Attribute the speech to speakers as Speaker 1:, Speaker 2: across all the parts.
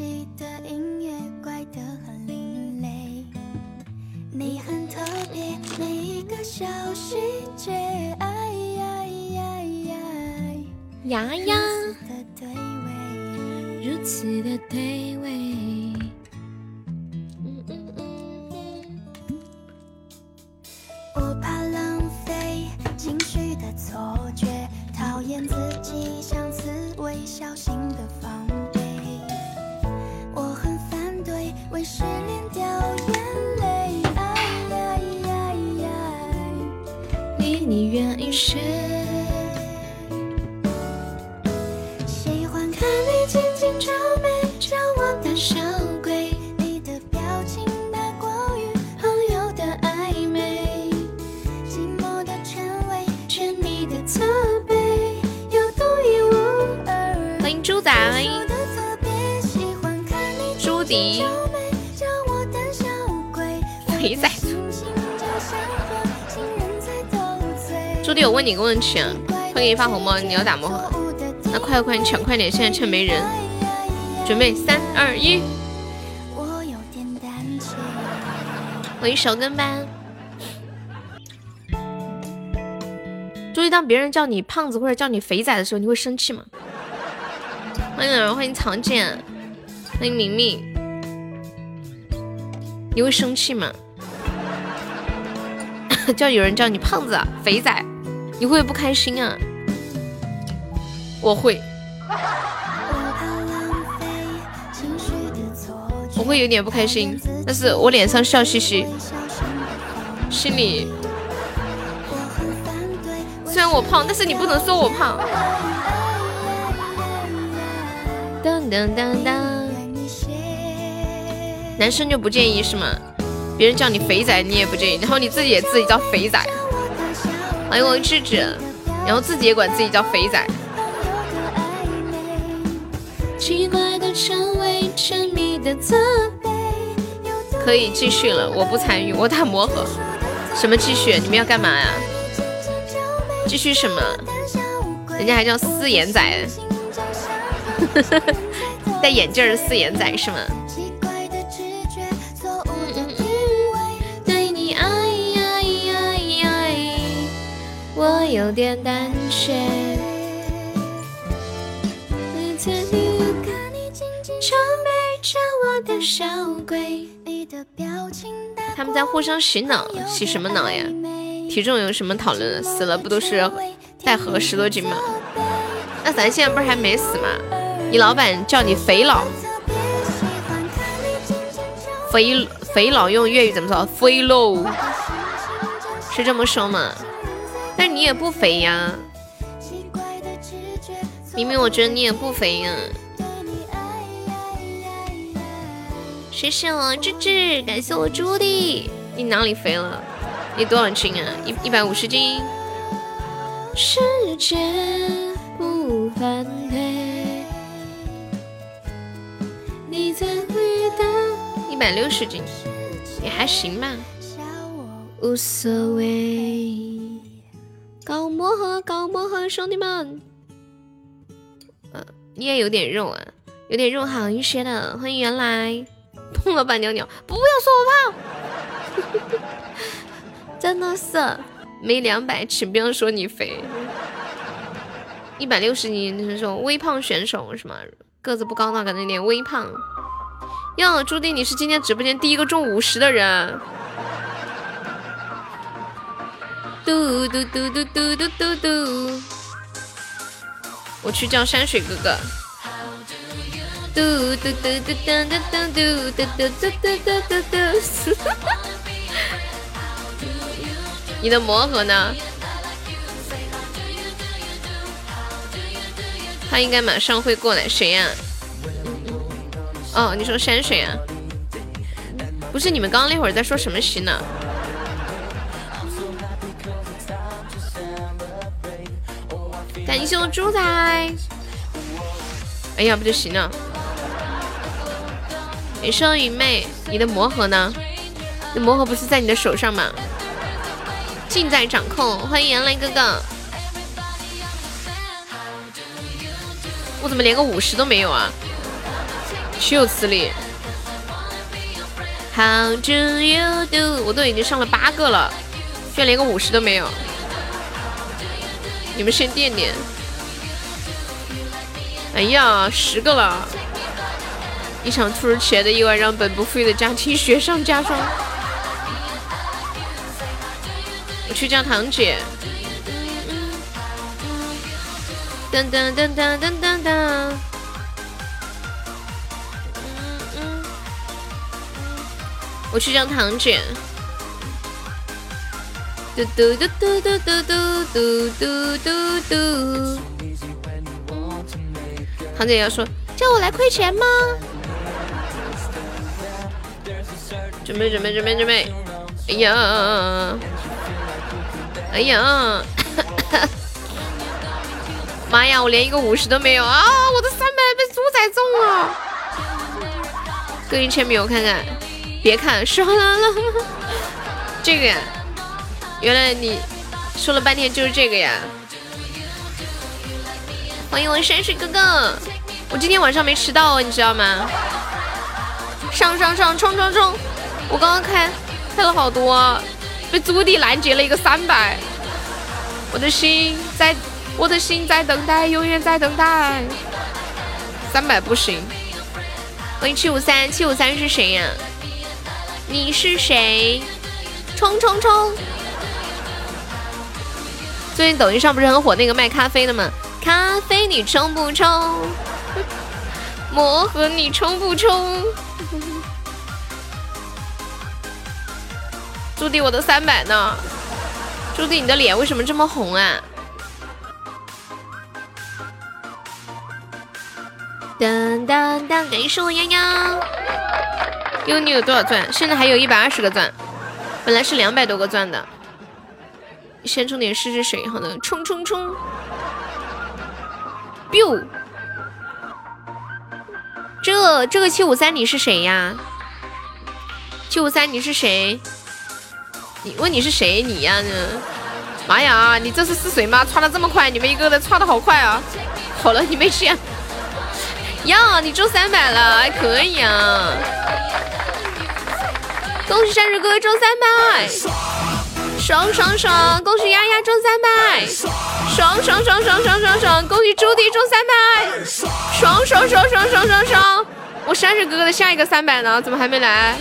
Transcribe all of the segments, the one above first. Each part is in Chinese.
Speaker 1: 台手机的音乐怪得很另类，你很特别，每一个小细节，哎呀呀
Speaker 2: 呀呀。
Speaker 1: 呀。
Speaker 2: 问你个问题啊，会给你发红包，你要打魔盒？那快快，你抢快点，现在趁没人。准备三二一，
Speaker 1: 我有点胆怯。
Speaker 2: 欢迎手跟班。注意，当别人叫你胖子或者叫你肥仔的时候，你会生气吗？欢迎，欢迎曹健，欢迎明明，你会生气吗？叫有人叫你胖子、肥仔，你会不开心啊？我会，我会有点不开心，但是我脸上笑嘻嘻，心里虽然我胖，但是你不能说我胖。当当当当，男生就不介意是吗？别人叫你肥仔，你也不介意，然后你自己也自己叫肥仔。欢迎我智智，然后自己也管自己叫肥仔。可以继续了，我不参与，我打磨合。什么继续？你们要干嘛呀？继续什么？人家还叫四眼仔，戴眼镜的四眼仔是吗？有点胆怯。在你看你紧紧皱眉，叫我的小鬼。他们在互相洗脑，洗什么脑呀？体重有什么讨论的？死了不都是带盒十多斤吗？那咱现在不是还没死吗？你老板叫你肥佬，肥肥佬用粤语怎么说？肥佬是这么说吗？但你也不肥呀，明明我觉得你也不肥呀。谢谢我芝芝，感谢我朱迪，你哪里肥了？你多少斤啊？一一百五十斤。世界不你在回答。一百六十斤，也还行吧，无所谓。搞魔盒，搞魔盒，兄弟们。呃，你也有点肉啊，有点肉好一些的。欢迎原来。碰了吧，尿尿！不要说我胖，真的是没两百，请不要说你肥。一百六十斤，那种微胖选手是吗？个子不高，那可能有点微胖。哟，朱迪，你是今天直播间第一个中五十的人。嘟嘟嘟嘟嘟嘟嘟嘟，我去叫山水哥哥。嘟嘟嘟嘟嘟嘟嘟嘟嘟嘟嘟嘟嘟嘟，你的魔盒呢？他应该马上会过来。谁呀？哦，你说山水啊？不是，你们刚刚那会儿在说什么洗呢？感谢我猪仔。哎呀，不就行了？美声云妹，你的魔盒呢？那魔盒不是在你的手上吗？尽在掌控。欢迎杨澜哥哥。我怎么连个五十都没有啊？岂有此理！How do you do？我都已经上了八个了，居然连个五十都没有。你们先垫垫。哎呀，十个了！一场突如其来的意外让本不富裕的家庭雪上加霜。我去叫堂姐。噔噔噔噔噔噔噔。我去叫堂姐。嘟嘟嘟嘟嘟嘟嘟嘟嘟嘟。堂姐要说叫我来亏钱吗？准备准备准备准备！哎呀，哎呀，妈呀！我连一个五十都没有啊！我的三百被猪仔中了。个人签名我看看，别看，刷了了。这个呀，原来你说了半天就是这个呀。欢迎我山水哥哥，我今天晚上没迟到哦，你知道吗？上上上，冲冲冲！我刚刚开开了好多，被朱棣拦截了一个三百。我的心在，我的心在等待，永远在等待。三百不行。欢迎七五三，七五三是谁呀？你是谁？冲冲冲！最近抖音上不是很火那个卖咖啡的吗？咖啡你冲不冲？魔盒你冲不冲？朱迪，我的三百呢？朱迪，你的脸为什么这么红啊？当当当，感谢我丫丫。优你有多少钻？现在还有一百二十个钻，本来是两百多个钻的。先充点试试水，好的，冲冲冲！biu，这这个七五三你是谁呀？七五三你是谁？你问你是谁？你呀？妈呀！你这是试水吗？刷的这么快？你们一个个刷的好快啊！好了，你没钱呀？你中三百了，还可以啊！恭喜山水哥哥中三百！爽爽爽！恭喜丫丫中三百！爽爽爽爽爽爽爽！恭喜朱迪中三百！爽爽爽爽爽爽爽！我山水哥哥的下一个三百呢？怎么还没来？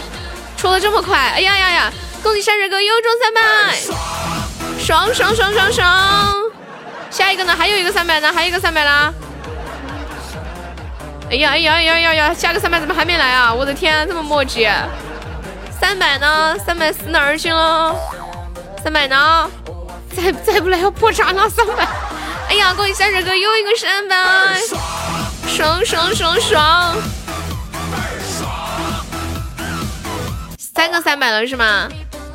Speaker 2: 出的这么快！哎呀呀呀！恭喜山水哥又中三百！爽爽爽爽爽！下一个呢？还有一个三百呢？还有一个三百啦！哎呀哎呀哎呀呀呀！下个三百怎么还没来啊？我的天，这么磨叽！三百呢？三百死哪儿去了？三百呢？再再不来要破产了！三百！哎呀，恭喜山水哥又一个三百！爽爽爽爽！三个三百了是吗？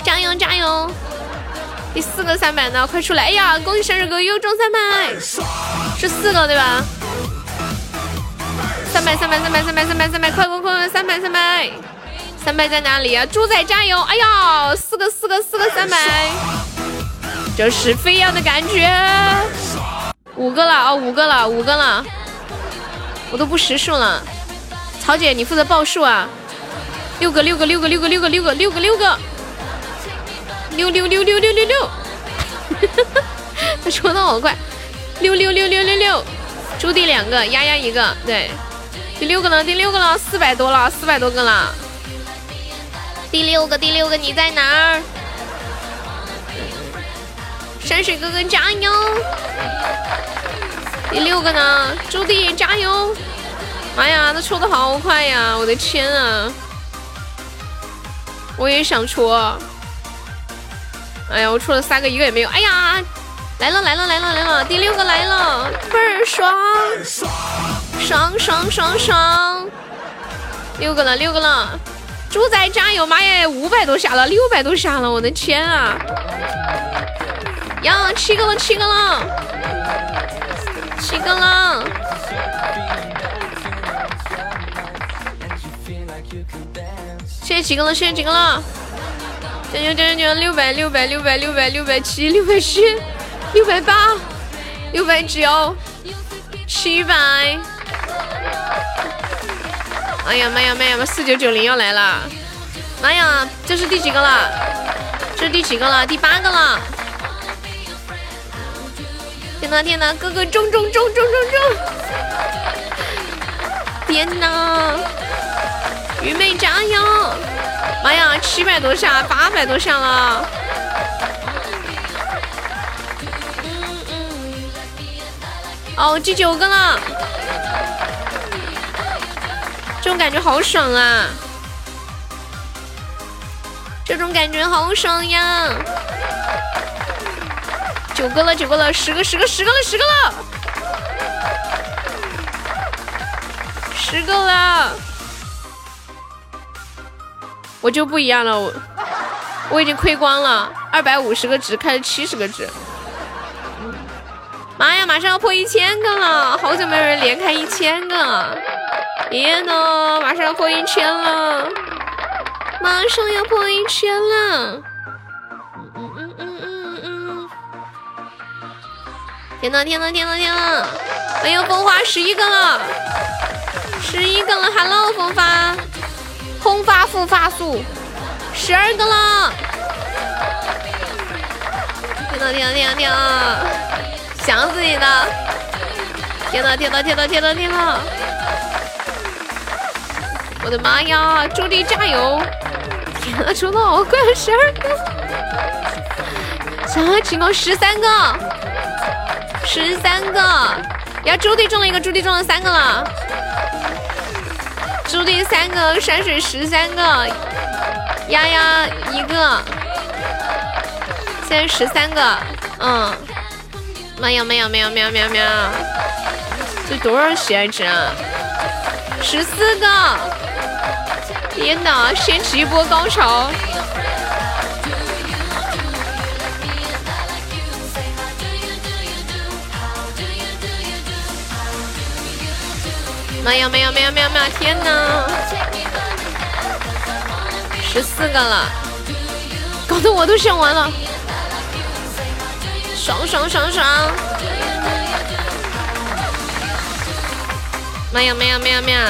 Speaker 2: 加油加油！第四个三百呢？快出来！哎呀，恭喜山水哥又中三百！是四个对吧？三百三百三百三百三百三百，快快快！三百三百！三百在哪里啊？猪仔加油！哎呀，四个四个四个三百，这是飞扬的感觉。五个了啊，五个了，五个了，我都不识数了。曹姐，你负责报数啊。六个六个六个六个六个六个六个六个，六六六六六六六。他 说的好快，六六六六六六。朱棣两个，丫丫一个，对。第六个呢？第六个了，四百多了，四百多个了。第六个，第六个，你在哪儿？山水哥哥加油！第六个呢？朱棣加油！妈呀，他抽的好快呀！我的天啊！我也想出。哎呀，我出了三个，一个也没有。哎呀，来了来了来了来了！第六个来了，倍儿爽！爽爽爽爽！六个了，六个了。猪仔加油！妈耶，五百多下了，六百多下了，我的天啊！呀，七个了，七个了，七个了！谢谢几个了？谢谢几个了？加油加油加油！六百六百六百六百六百七六百七六百八六百九七百。哎呀妈呀妈呀！四九九零要来了！妈呀，这是第几个了？这是第几个了？第八个了！天呐天呐，哥哥中中中中中中！天呐，愚昧加油！妈呀，七百多下，八百多下了！哦，第九个了，这种感觉好爽啊！这种感觉好爽呀！九个了，九个了，十个，十个，十个了，十个了，十个了！我就不一样了，我我已经亏光了，二百五十个值，开了七十个值。妈呀，马上要破一千个了！好久没有人连开一千个，爷爷呢，马上要破一千了，马上要破一千了！嗯嗯嗯嗯嗯嗯！天呐天呐天呐天呐！哎呦，风花十一个了，十一个了！Hello，风发，轰发复发速，十二个了！天呐天呐天呐天呐！想死你了！天呐天呐天呐天呐天呐！我的妈呀！朱迪加油！天呐，抽的好快，十二个！啥情况？十三个，十三个！呀，朱迪中了一个，朱迪中了三个了！朱迪三个，山水十三个，丫丫一个，现在十三个，嗯。妈呀！没有没有没有没有没有，这多少喜爱值啊？十四个！天哪，掀起一波高潮！没有没有没有没有没有！天哪，十四个了，搞得我都想完了。爽爽爽爽！没有没有没有没有，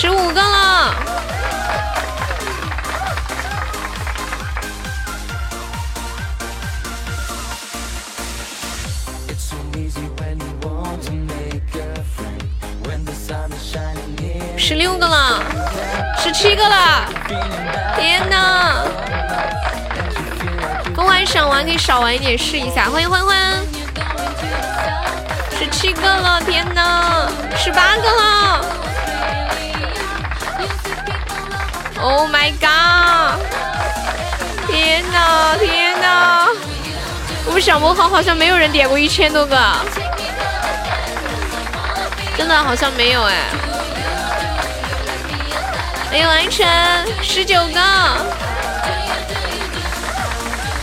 Speaker 2: 十五个了！十六个了，十七个了！天呐！公玩想玩可以少玩一点试一下，欢迎欢欢，十七个了，天呐，十八个了，Oh my god，天呐天呐，我们小魔号好像没有人点过一千多个，真的好像没有哎，没有完成十九个。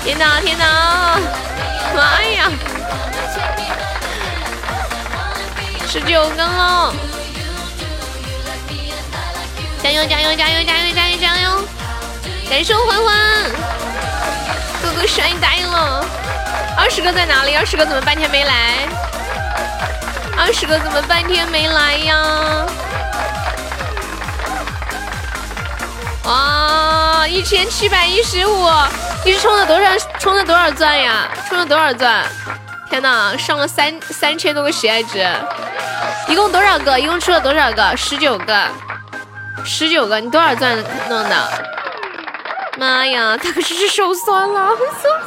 Speaker 2: 天哪天哪，妈呀！十九个了，加油加油加油加油加油加油！感谢我欢欢，哥哥帅呆了。二十个在哪里？二十个怎么半天没来？二十个怎么半天没来呀？哇，一千七百一十五。你是充了多少？充了多少钻呀？充了多少钻？天哪，上了三三千多个喜爱值，一共多少个？一共出了多少个？十九个，十九个。你多少钻弄的？妈呀，他可是手酸了，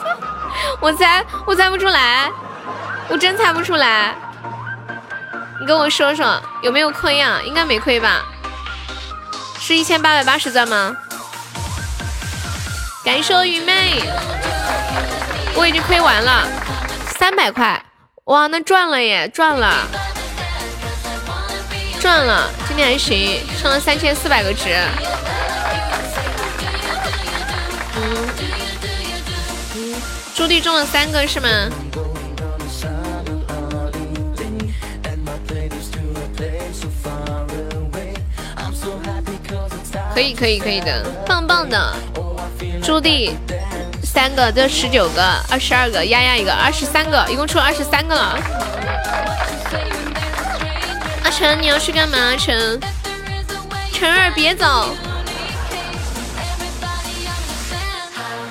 Speaker 2: 我猜我猜不出来，我真猜不出来。你跟我说说有没有亏啊？应该没亏吧？是一千八百八十钻吗？感谢我愚昧，我已经亏完了三百块，哇，那赚了耶，赚了，赚了，今天还行，上了三千四百个值。朱棣中了三个是吗？可以可以可以的，棒棒的。朱棣三个，这十九个，二十二个，丫丫一个，二十三个，一共出了二十三个了。阿成，你要去干嘛？阿成，晨儿别走。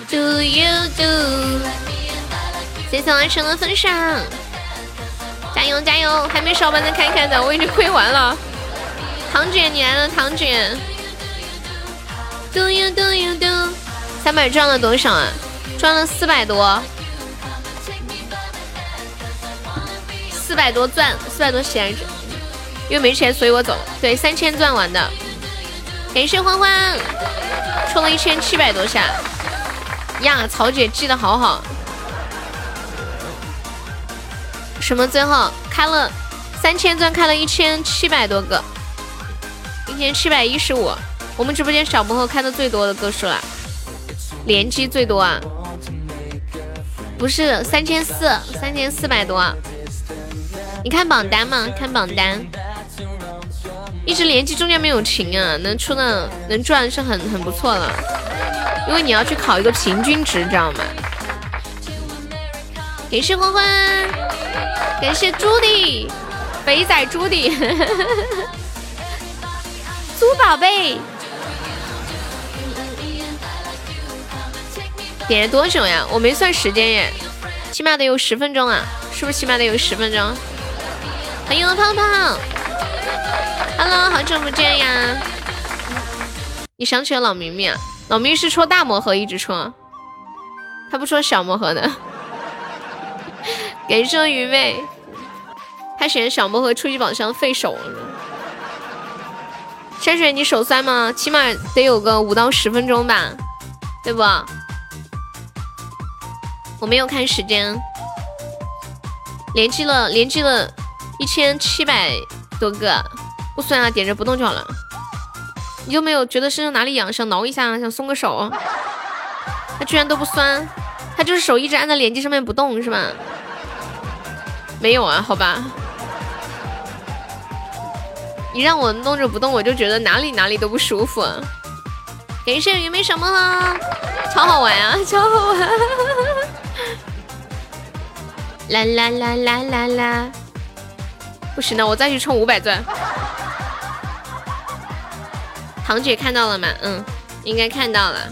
Speaker 2: Do you do？谢谢完成的分享，加油加油！还没上班的看看的，我已经亏完了。唐姐你来了，唐姐。Do you do you do？三百赚了多少啊？赚了四百多。四百多钻，四百多钱，因为没钱，所以我走。对，三千钻完的，感谢欢欢，充了一千七百多下。呀，曹姐记得好好。什么？最后开了三千钻，开了一千七百多个，一千七百一十五。我们直播间小魔盒开的最多的个数了，连击最多啊？不是三千四，三千四百多。你看榜单嘛，看榜单，一直连击中间没有停啊，能出的能赚是很很不错了，因为你要去考一个平均值，知道吗？感谢欢欢，感谢朱迪，肥仔朱迪，猪宝贝，点了多久呀？我没算时间耶，起码得有十分钟啊，是不是起码得有十分钟？欢迎胖胖，Hello，好久不见呀！你想起了老明明，老明是戳大魔盒一直戳，他不戳小魔盒的。感谢愚昧，他选小魔盒初级宝箱费手了。山水，你手酸吗？起码得有个五到十分钟吧，对不？我没有看时间，连击了，连击了。一千七百多个，不酸啊，点着不动就好了。你有没有觉得身上哪里痒，想挠一下，想松个手？他居然都不酸，他就是手一直按在连击上面不动，是吧？没有啊，好吧。你让我弄着不动，我就觉得哪里哪里都不舒服。感谢鱼没什么了？超好玩啊，超好玩！啦啦啦啦啦啦。不行了，我再去充五百钻。堂姐看到了吗？嗯，应该看到了。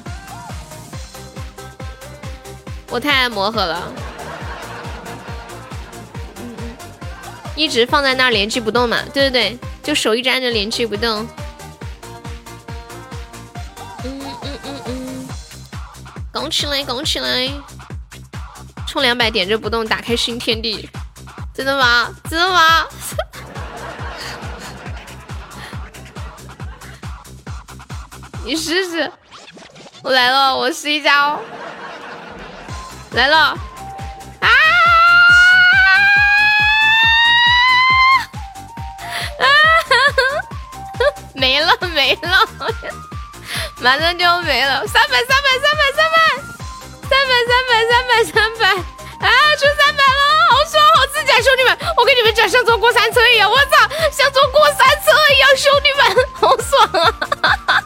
Speaker 2: 我太爱魔盒了。嗯嗯，一直放在那儿连击不动嘛？对对对，就手一直按着连击不动。嗯嗯嗯嗯，拱起来，拱起来！冲两百，点着不动，打开新天地。真的吗？真的吗？你试试，我来了，我试一下哦。来了，啊！没了没了，马上就没了，三百三百三百三百三百三百三百三百，啊，出三百了，好爽，好刺激啊，兄弟们！我跟你们讲，像坐过山车一样，我操，像坐过山车一样，兄弟们，好爽啊！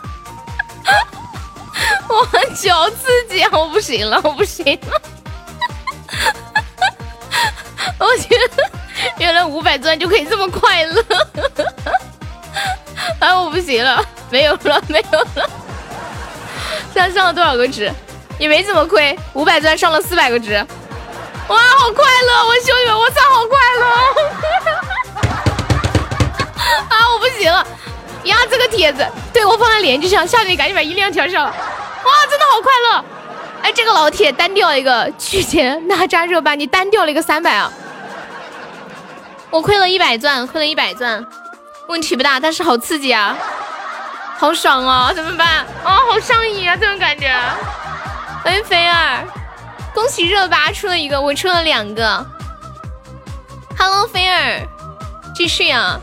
Speaker 2: 我求刺激！我不行了，我不行了！我觉得原来五百钻就可以这么快乐！哎，我不行了，没有了，没有了！现在上了多少个值？也没怎么亏，五百钻上了四百个值。哇，好快乐！我兄弟们，我操，好快乐！啊，我不行了！呀，这个帖子对我放在连击上，下面赶紧把音量调上。哇，真的好快乐！哎，这个老铁单调一个去前哪吒热巴，你单调了一个三百啊！我亏了一百钻，亏了一百钻，问题不大，但是好刺激啊，好爽啊！怎么办？啊，好上瘾啊，这种感觉。欢迎菲儿，恭喜热巴出了一个，我出了两个。Hello，菲儿，继续啊！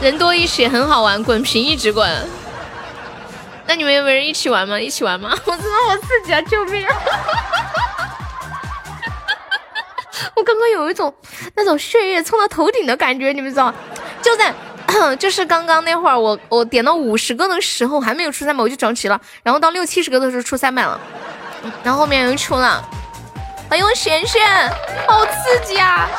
Speaker 2: 人多一起很好玩，滚屏一直滚。那你们有没有人一起玩吗？一起玩吗？我真的好刺激啊！救命！我刚刚有一种那种血液冲到头顶的感觉，你们知道？就在 就是刚刚那会儿，我我点到五十个的时候还没有出三百，我就着急了。然后到六七十个的时候出三百了，然后后面又出了。欢迎璇璇，好刺激啊！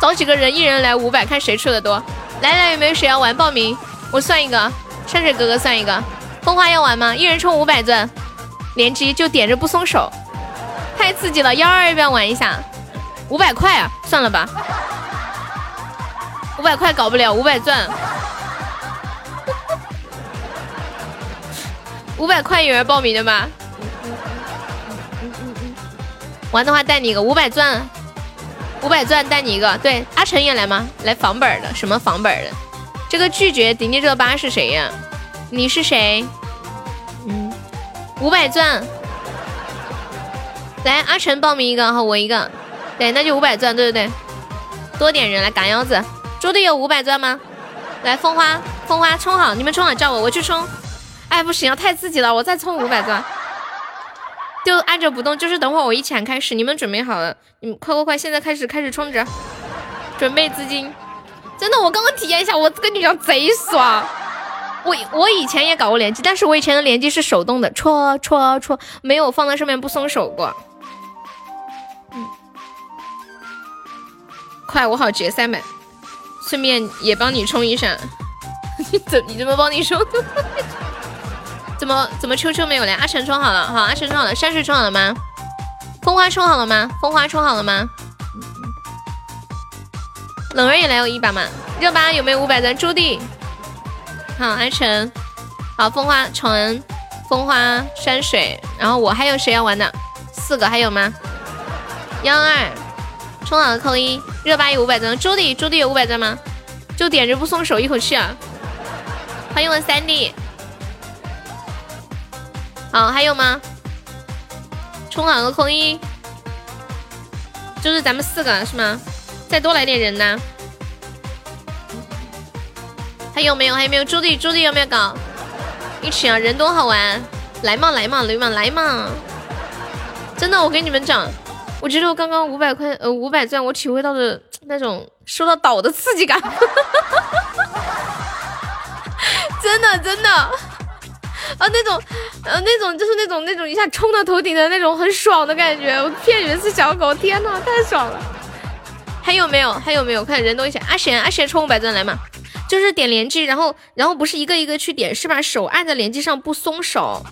Speaker 2: 找几个人，一人来五百，看谁出的多。来来，有没有谁要玩？报名，我算一个，山水哥哥算一个。风花要玩吗？一人充五百钻，连击就点着不松手，太刺激了。幺二要不要玩一下？五百块啊，算了吧。五百块搞不了，五百钻。五百块有人报名的吗？玩的话带你一个五百钻，五百钻带你一个。对，阿成也来吗？来房本的，什么房本的？这个拒绝迪丽热巴是谁呀？你是谁？嗯，五百钻。来，阿晨报名一个，哈我一个。对，那就五百钻，对对对。多点人来赶腰子。猪队友五百钻吗？来，风花，风花冲好，你们冲好叫我，我去冲。哎，不行啊，太刺激了，我再充五百钻。就按着不动，就是等会儿我一抢开始，你们准备好了，你们快快快，现在开始开始充值，准备资金。真的，我刚刚体验一下，我跟你讲贼爽。我我以前也搞过连击，但是我以前的连击是手动的，戳戳戳，没有放在上面不松手过。嗯，快，我好结三百，顺便也帮你充一下。你 怎你怎么帮你充？怎么怎么秋秋没有嘞？阿晨充好了，好，阿晨充好了，山水充好了吗？风花充好了吗？风花充好了吗？冷儿也来有一把吗？热巴有没有五百钻？朱棣，好，阿成，好，风花纯，风花山水，然后我还有谁要玩的？四个还有吗？幺二冲好了扣一，热巴有五百钻，朱棣朱棣有五百钻吗？就点着不松手，一口气啊！欢迎我三弟。好，还有吗？冲好个扣一，就是咱们四个是吗？再多来点人呢？还有没有？还有没有？朱棣，朱棣有没有搞？一起啊，人多好玩，来嘛来嘛来嘛来嘛！真的，我跟你们讲，我觉得我刚刚五百块呃五百钻，我体会到的那种收到岛的刺激感，真的真的。啊，那种，呃，那种就是那种那种一下冲到头顶的那种很爽的感觉。我骗你们是小狗，天呐，太爽了！还有没有？还有没有？看人多一些。阿贤，阿贤充五百钻来嘛？就是点连击，然后然后不是一个一个去点，是把手按在连击上不松手，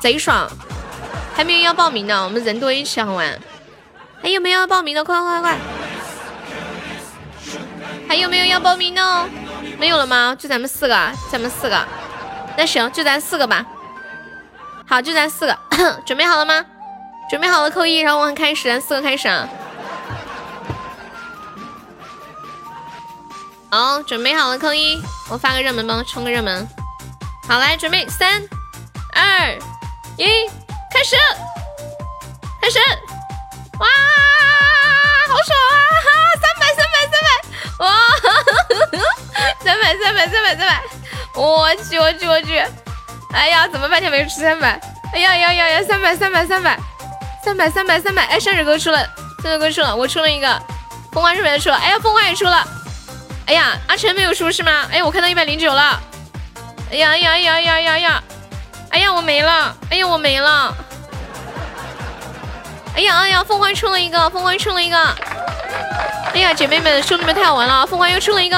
Speaker 2: 贼爽！还没有要报名的，我们人多一起好玩。还有没有要报名的？快快快快！还有没有要报名的？没有了吗？就咱们四个，咱们四个。那行，就咱四个吧。好，就咱四个，准备好了吗？准备好了扣一，然后我们开始，咱四个开始啊。好，准备好了扣一，我发个热门帮，冲个热门。好，来准备，三、二、一，开始，开始！哇，好爽啊！哈三百，三百，三百！哇，三百，三百，三百，三百！我去我去我去！哎呀，怎么半天没出三百？哎呀呀呀呀！三百三百三百三百三百三百！哎，山水哥出了，山水哥出了，我出了一个，风花是不是出了？哎呀，风花也出了！哎呀，阿成没有输是吗？哎，我看到一百零九了！哎呀哎呀哎呀哎呀呀呀！哎呀，我没了！哎呀，我没了！哎呀哎呀，凤凰出了一个，凤凰出了一个！哎呀，姐妹们兄弟们太好玩了，凤凰又出了一个！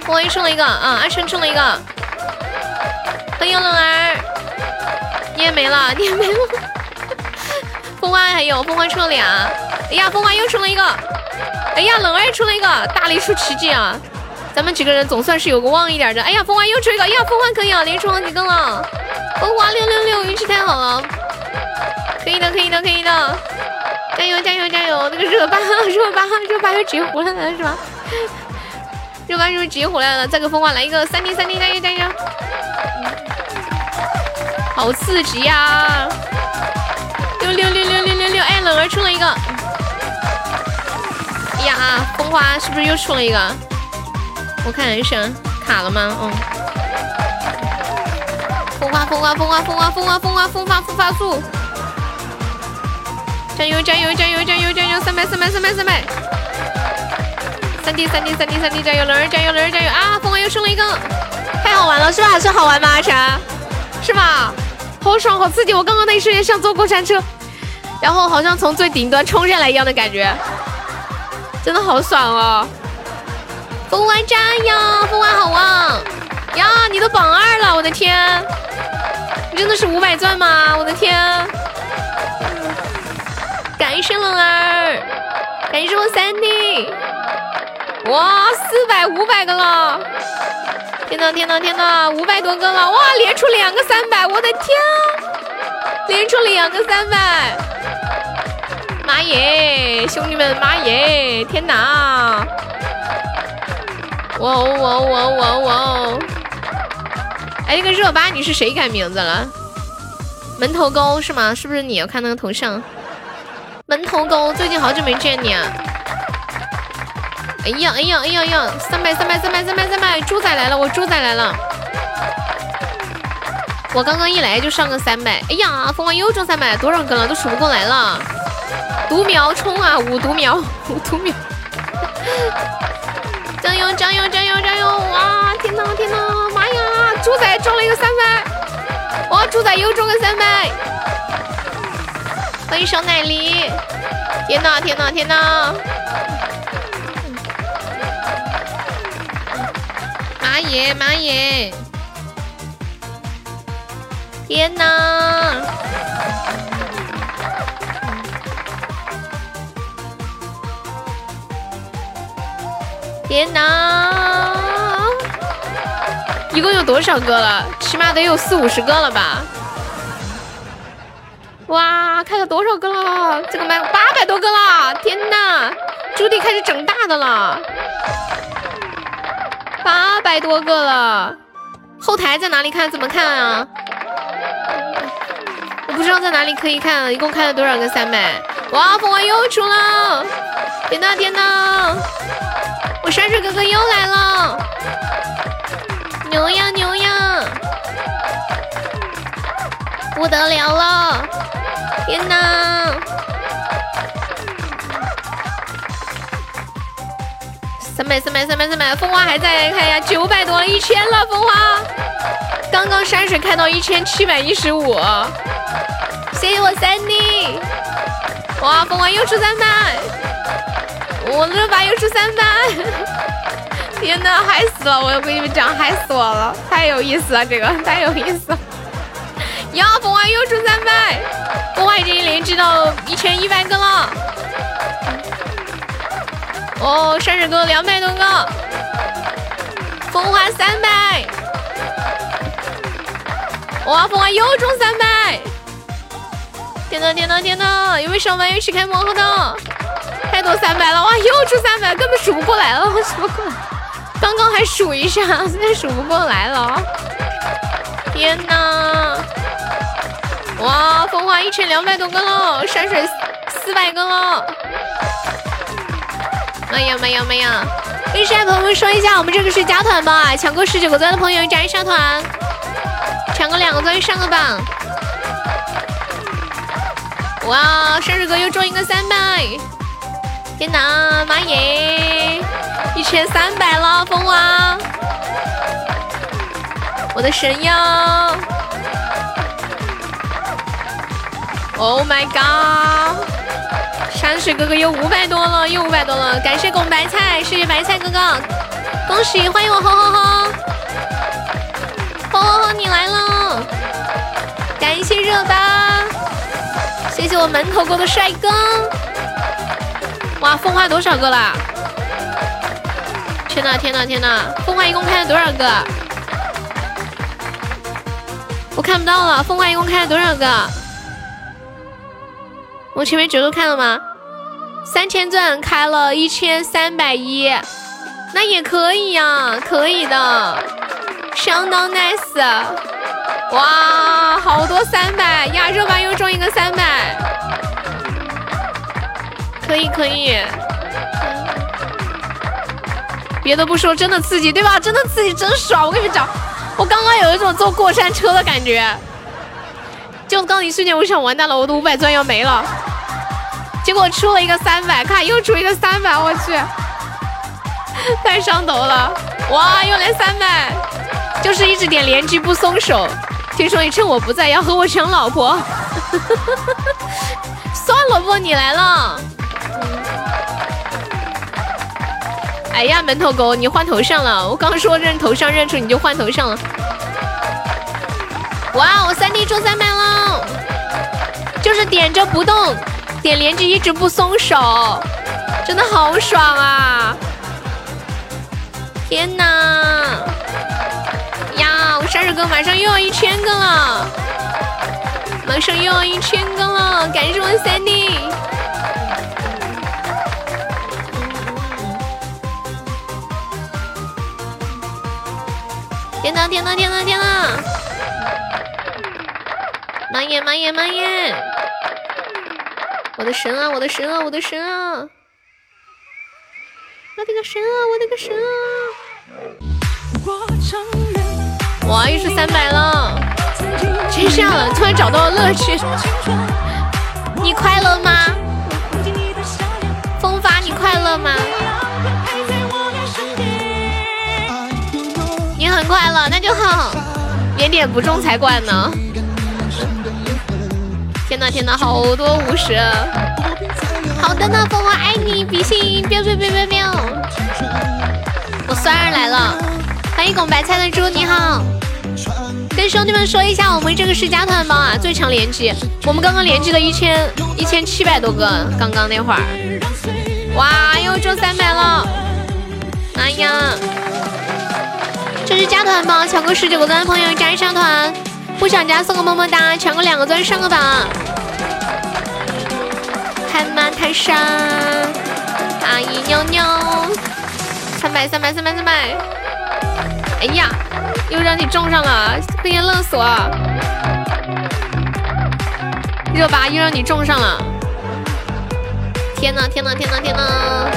Speaker 2: 凤凰又出了一个，啊，阿成出了一个，欢迎冷儿，你也没了，你也没了。风花还有，风花出了俩，哎呀，风花又出了一个，哎呀，冷儿也出了一个，大力出奇迹啊！咱们几个人总算是有个旺一点的。哎呀，风花又出一个，哎呀，风花可以啊，连出好几个了。风花六六六，运气太好了，可以的，可以的，可以的，加油加油加油！那个热巴热巴热巴又绝活了是吧？热巴是不是直接回来了？再给风花来一个三 D 三 D 加油加油！好刺激呀！六六六六六六六！哎，冷儿出了一个。哎呀，风花是不是又出了一个？我看一下，卡了吗？嗯。风花风花风花风花风花风花风发复发速！加油加油加油加油加油！三百三百三百三百！三 D 三 D 三 D 三 D 加油，冷儿加油，冷儿加油啊！风花又出了一个，太好玩了，是吧？是好玩吗？阿晨，是吧？好爽，好刺激！我刚刚那一瞬间像坐过山车，然后好像从最顶端冲下来一样的感觉。真的好爽哦！风花加油，风花好旺呀！你都榜二了，我的天！你真的是五百钻吗？我的天！感谢冷儿，感谢我三弟，哇，四百五百个了！天呐天呐天呐，五百多个了！哇，连出两个三百，我的天！连出两个三百，妈耶！兄弟们，妈耶！天哪！哇哦哇哦哇哦哇哦哇哦！哎，那个热巴，你是谁改名字了？门头沟是吗？是不是你？我看那个头像，门头沟，最近好久没见你啊！哎呀哎呀哎呀呀！三百三百三百三百三百，猪仔来了，我猪仔来了！我刚刚一来就上个三百，哎呀，疯狂又中三百，多少个了？都数不过来了！独苗冲啊，五独苗，五独苗！加油加油加油加油！哇，天呐天呐，妈呀！猪仔中了一个三百，哇，猪仔又中个三百！欢迎小奶梨！天呐天呐天呐！蚂蚁，蚂蚁！天呐！天哪！一共有多少个了？起码得有四五十个了吧？哇，开了多少个了？这个麦八百多个了！天哪，朱迪开始整大的了，八百多个了。后台在哪里看？怎么看啊？我不知道在哪里可以看。一共开了多少个三百？哇，凤凰又出了！天哪，天哪！我山水哥哥又来了，牛呀牛呀，不得了了！天哪！百三百三百三百，风花还在，看呀，九百多，一千了，风花。刚刚山水开到一千七百一十五，谢谢我三弟。哇，风花又出三百。我这把又出三百，天呐，嗨死了！我要跟你们讲，嗨死我了，太有意思了，这个太有意思了。呀，风花又出三百，风花已经连击到一千一百个了。哦，山水哥两百多个，风花三百，哇，风花又中三百！天呐天呐天呐，有没有小朋友一起开魔盒的？太多三百了哇！又出三百，根本数不过来了，我数不过来。刚刚还数一下，现在数不过来了。天呐！哇，风花一千两百多个了，山水四百个了。没有没有没有！跟现在朋友们说一下，我们这个是加团包啊？抢够十九个钻的朋友加一下团，抢够两个钻上个榜。哇，山水哥又中一个三百。天哪，妈耶！一千三百了，风花，我的神药！Oh my god！山水哥哥又五百多了，又五百多了，感谢拱白菜，谢谢白菜哥哥，恭喜，欢迎我吼吼吼！吼吼吼，你来了！感谢热巴，谢谢我门头沟的帅哥。哇，风花多少个啦？天呐天呐天呐！风花一共开了多少个？我看不到了，风花一共开了多少个？我前面截图看了吗？三千钻开了一千三百一，那也可以呀，可以的，相当 nice。哇，好多三百呀！热巴又中一个三百。可以可以，别的不说，真的刺激，对吧？真的刺激，真爽！我跟你们讲，我刚刚有一种坐过山车的感觉，就刚一瞬间，我想完蛋了，我的五百钻要没了。结果出了一个三百，看又出一个三百，我去，太上头了！哇，又来三百，就是一直点连击不松手。听说你趁我不在要和我抢老婆，算了不你来了。哎呀，门头沟，你换头像了！我刚说认头像认出你就换头像了。哇，我三弟中三百了，就是点着不动，连击一直不松手，真的好爽啊！天哪！呀，我生日哥马上又要一千个了，马上又要一千个了，感谢我三弟。天呐天呐天呐天呐！妈耶妈耶妈耶！我的神啊我的神啊我的神啊！我的个神啊我的个神啊！哇又是三百了，真下了，突然找到了乐趣。你快乐吗？风发你快乐吗？你很快乐，那就好，点点不中才怪呢。天呐天呐，好多五十。好的呢，风花爱你，比心，喵喵喵喵喵。我酸儿来了，欢迎拱白菜的猪，你好。跟兄弟们说一下，我们这个是加团包啊，最强连击。我们刚刚连击了一千一千七百多个，刚刚那会儿。哇，又中三百了。哎呀。这是加团包，抢够十九个钻的朋友加一上团，不想加送个么么哒，抢个两个钻上个榜。海马泰山，阿姨妞妞，三百三百三百三百。哎呀，又让你中上了，被人勒索。热巴又让你中上了，天呐天呐天呐天呐！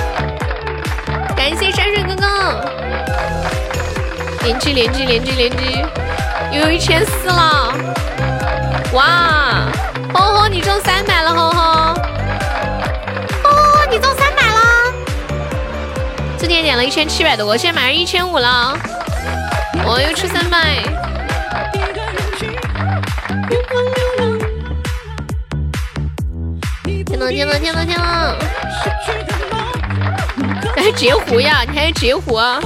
Speaker 2: 感谢山水哥哥。连击连击连击连击，又有一千四了！哇，吼吼你中三百了，吼吼！哦，你中三百了！之前点了一千七百多，现在马上一千五了。我又出三百！天呐天呐天呐天呐！还截胡呀？你还截胡啊？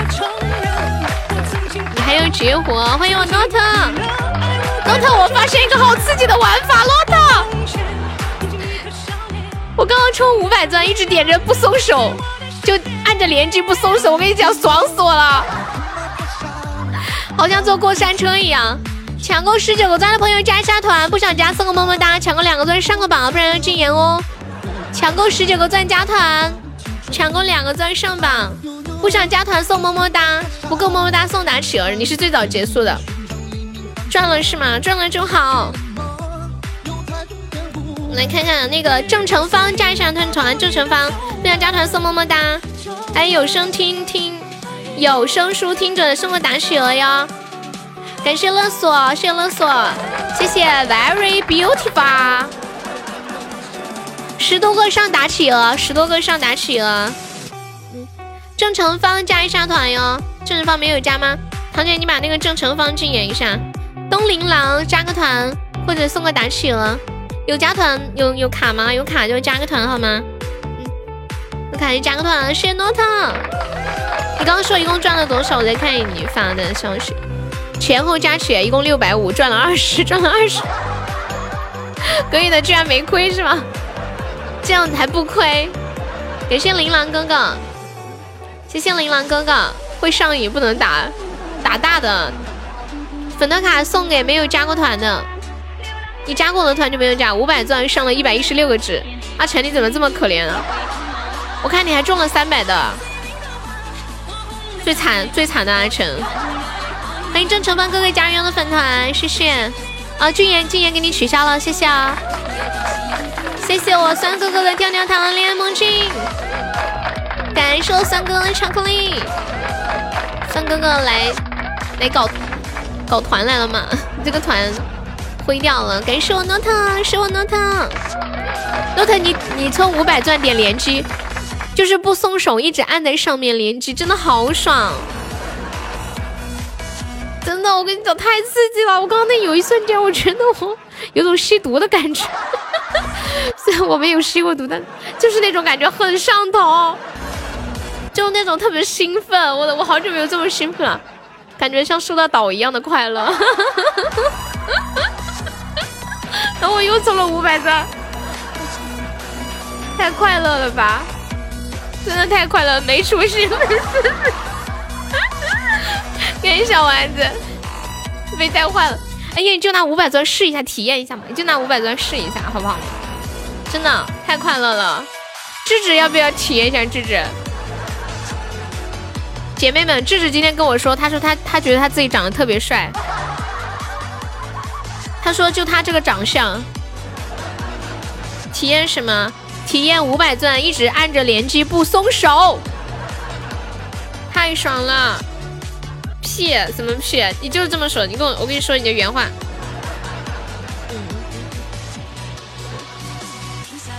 Speaker 2: 还有绝活，欢迎我 Not，Not，我发现一个好刺激的玩法，Not，我刚刚充五百钻，一直点着不松手，就按着连击不松手，我跟你讲，爽死我了，好像坐过山车一样。抢够十九个钻的朋友加一下团，不想加送个么么哒，抢够两个钻上个榜，不然要禁言哦。抢够十九个钻加团，抢够两个钻上榜。不想加团送么么哒，不够么么哒送打企鹅。你是最早结束的，赚了是吗？赚了就好。来看看那个郑成芳加一下团团，郑成芳不想加团送么么哒，还有声听听有声书听着送个打企鹅哟。感谢勒索，谢谢勒索，谢谢 Very Beautiful，十多个上打企鹅，十多个上打企鹅。郑成芳加一下团哟，郑成芳没有加吗？堂姐，你把那个郑成芳禁言一下。东林郎加个团或者送个打企鹅，有加团有有卡吗？有卡就加个团好吗？嗯，有卡就加个团。谢谢诺特你刚刚说一共赚了多少？我再看你发的消息，前后加起来一共六百五，赚了二十，赚了二十，可以的，居然没亏是吗？这样子还不亏？感谢琳琅哥哥。谢谢琳琅哥哥，会上瘾不能打，打大的粉的卡送给没有加过团的，你加过的团就没有加。五百钻上了一百一十六个值，阿晨你怎么这么可怜啊？我看你还中了三百的，最惨最惨的阿晨，欢迎郑成芳哥哥加入的粉团，谢谢。啊，俊言俊言给你取消了，谢谢啊，谢谢我酸哥哥的跳跳糖恋爱梦境。感谢三哥的巧克力，三哥哥来来搞搞团来了嘛？这个团灰掉了。感谢我 not，是我 not，not 你你充五百钻点连击，就是不松手，一直按在上面连击，真的好爽，真的，我跟你讲太刺激了。我刚刚那有一瞬间，我觉得我 有种吸毒的感觉，虽然我没有吸过毒，但就是那种感觉很上头。就那种特别兴奋，我我好久没有这么兴奋了，感觉像收到岛一样的快乐。然后我又中了五百钻，太快乐了吧！真的太快乐，没出息了。给小丸子被带坏了。哎呀，你就拿五百钻试一下，体验一下嘛，你就拿五百钻试一下，好不好？真的太快乐了。智智要不要体验一下？智智，姐妹们，智智今天跟我说，他说他他觉得他自己长得特别帅。他说就他这个长相，体验什么？体验五百钻，一直按着连击不松手，太爽了！屁？什么屁？你就是这么说？你跟我，我跟你说你的原话。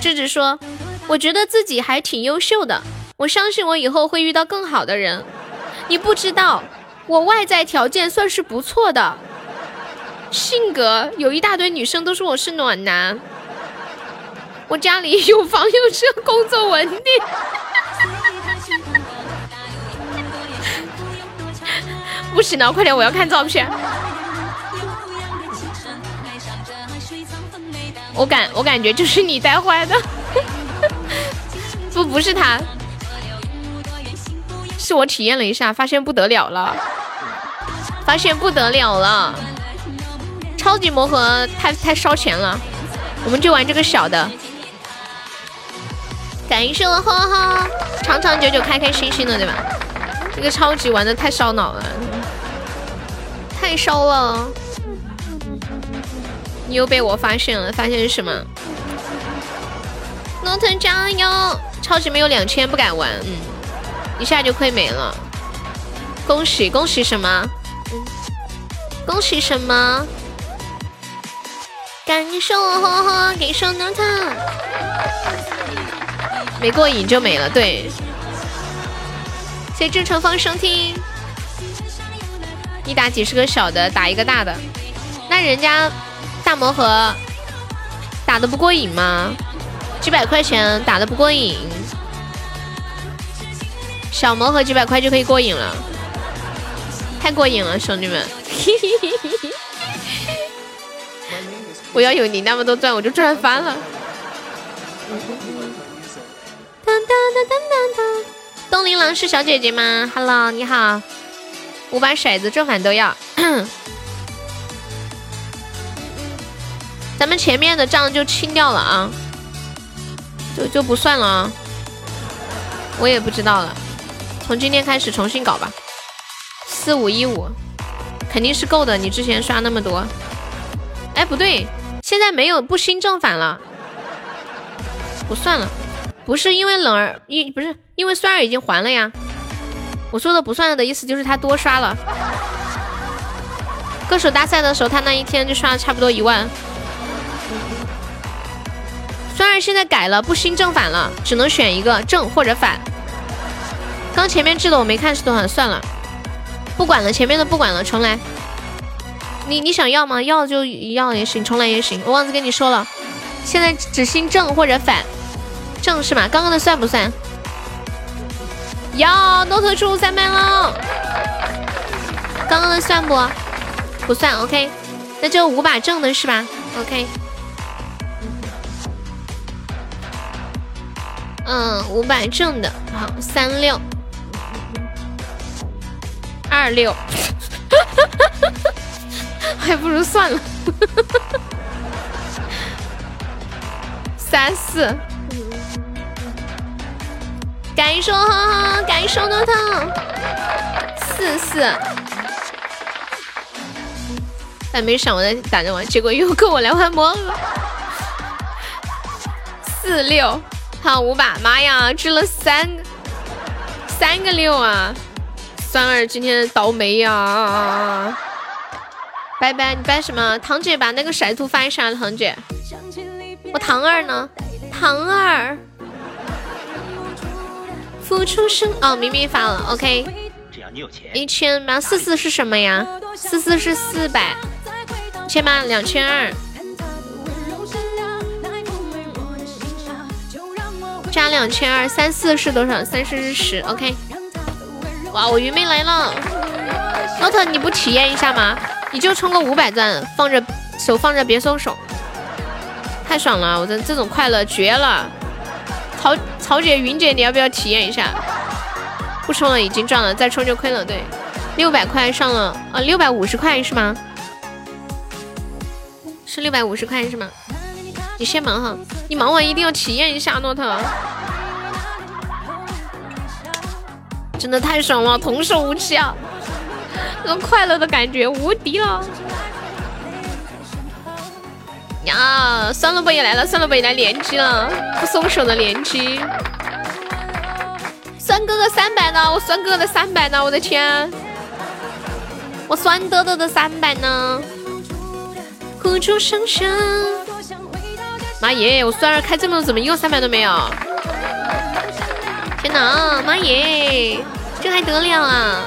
Speaker 2: 智智说。我觉得自己还挺优秀的，我相信我以后会遇到更好的人。你不知道，我外在条件算是不错的，性格有一大堆女生都说我是暖男。我家里有房有车，工作稳定。不行了，快点，我要看照片。我感我感觉就是你带坏的。不，不是他，是我体验了一下，发现不得了了，发现不得了了，超级魔盒太太烧钱了，我们就玩这个小的，感谢我哈哈，长长久久，开开心心的，对吧？这个超级玩的太烧脑了，太烧了，你又被我发现了，发现是什么？诺腾加油！超级没有两千不敢玩，嗯，一下就亏没了。恭喜恭喜什么？恭喜什么？感受呵呵，给手诺腾。没过瘾就没了，对。谢正成风收听。一打几十个小的，打一个大的，那人家大魔盒打的不过瘾吗？几百块钱打的不过瘾。小魔盒几百块就可以过瘾了，太过瘾了，兄弟们！我要有你那么多钻，我就赚翻了。当当当当当当！东林郎是小姐姐吗？Hello，你好。五把骰子正反都要。咱们前面的账就清掉了啊，就就不算了啊。我也不知道了。从今天开始重新搞吧，四五一五肯定是够的。你之前刷那么多，哎，不对，现在没有不新正反了，不算了。不是因为冷儿一不是因为酸儿已经还了呀。我说的不算了的意思就是他多刷了。歌手大赛的时候他那一天就刷了差不多一万。酸儿现在改了，不新正反了，只能选一个正或者反。刚前面记的我没看是多少，算了，不管了，前面的不管了，重来。你你想要吗？要就要也行，重来也行。我忘记跟你说了，现在只新正或者反，正是吗？刚刚的算不算？要诺特出三麦喽，刚刚的算不？不算，OK，那就五把正的是吧？OK，嗯，五把正的，好，三六。二六，还不如算了。三四，感受哈哈，感受的他。四四，还没上我在打着玩，结果又跟我来玩魔了。四六，好五把，妈呀，吃了三三个六啊！酸儿今天倒霉呀！拜拜，你拜什么？堂姐把那个骰图发一下，堂姐。我堂二呢？堂二。付出生哦，明明发了，OK。一千吗？四四是什么呀？四四是四百。千八两千二。加两千二，三四是多少？三四是十，OK。哇，我鱼妹来了，Not 你不体验一下吗？你就充个五百钻，放着手放着别松手，太爽了！我的这种快乐绝了。曹曹姐、云姐，你要不要体验一下？不充了，已经赚了，再充就亏了。对，六百块上了啊，六百五十块是吗？是六百五十块是吗？你先忙哈，你忙完一定要体验一下诺特，真的太爽了，童叟无欺啊！那种快乐的感觉无敌了。呀，酸萝卜也来了，酸萝卜也来连击了，不松手的连击。酸哥哥三百呢，我酸哥哥的三百呢，我的天，我酸豆豆的三百呢。呼出声声，妈耶！我酸儿开这么多，怎么一个三百都没有？天哪，妈耶，这还得了啊！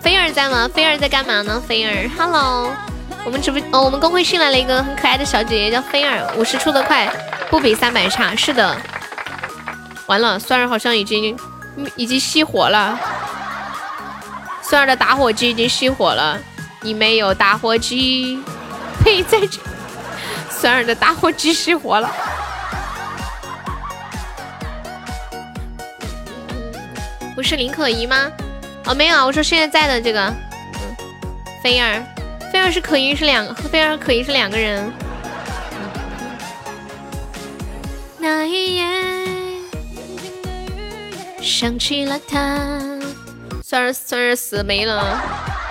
Speaker 2: 菲儿在吗？菲儿在干嘛呢？菲儿，Hello，我们直播哦，我们公会新来了一个很可爱的小姐姐，叫菲儿，五十出的快，不比三百差。是的，完了，酸儿好像已经已经熄火了，酸儿的打火机已经熄火了，你没有打火机。呸！在这，酸儿的打火机熄火了。不是林可怡吗？哦，没有，我说现在在的这个，嗯，菲儿，菲儿是可怡是两，菲儿可怡是两个人。那一夜，想起了他。酸儿，酸儿死没了，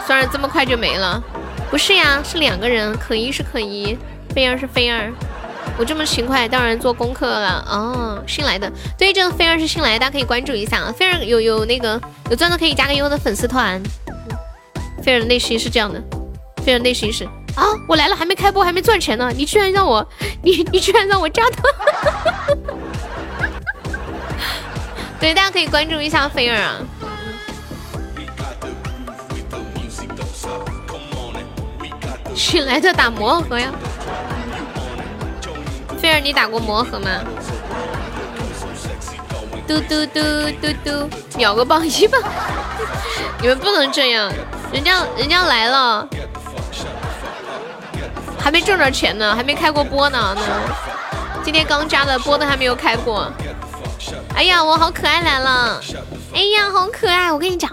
Speaker 2: 酸儿这么快就没了。不是呀，是两个人，可怡是可怡，菲儿是菲儿。我这么勤快，当然做功课了。哦，新来的，对，这个菲儿是新来的，大家可以关注一下。菲儿有有那个有钻的可以加个优的粉丝团。菲儿的内心是这样的，菲儿内心是啊，我来了还没开播还没赚钱呢，你居然让我，你你居然让我加团。对，大家可以关注一下菲儿啊。新来的打魔盒呀，菲儿，你打过魔盒吗？嘟嘟嘟嘟嘟，秒个榜一吧！你们不能这样，人家人家来了，还没挣着钱呢，还没开过播呢呢。今天刚加的，播都还没有开过。哎呀，我好可爱来了！哎呀，好可爱！我跟你讲，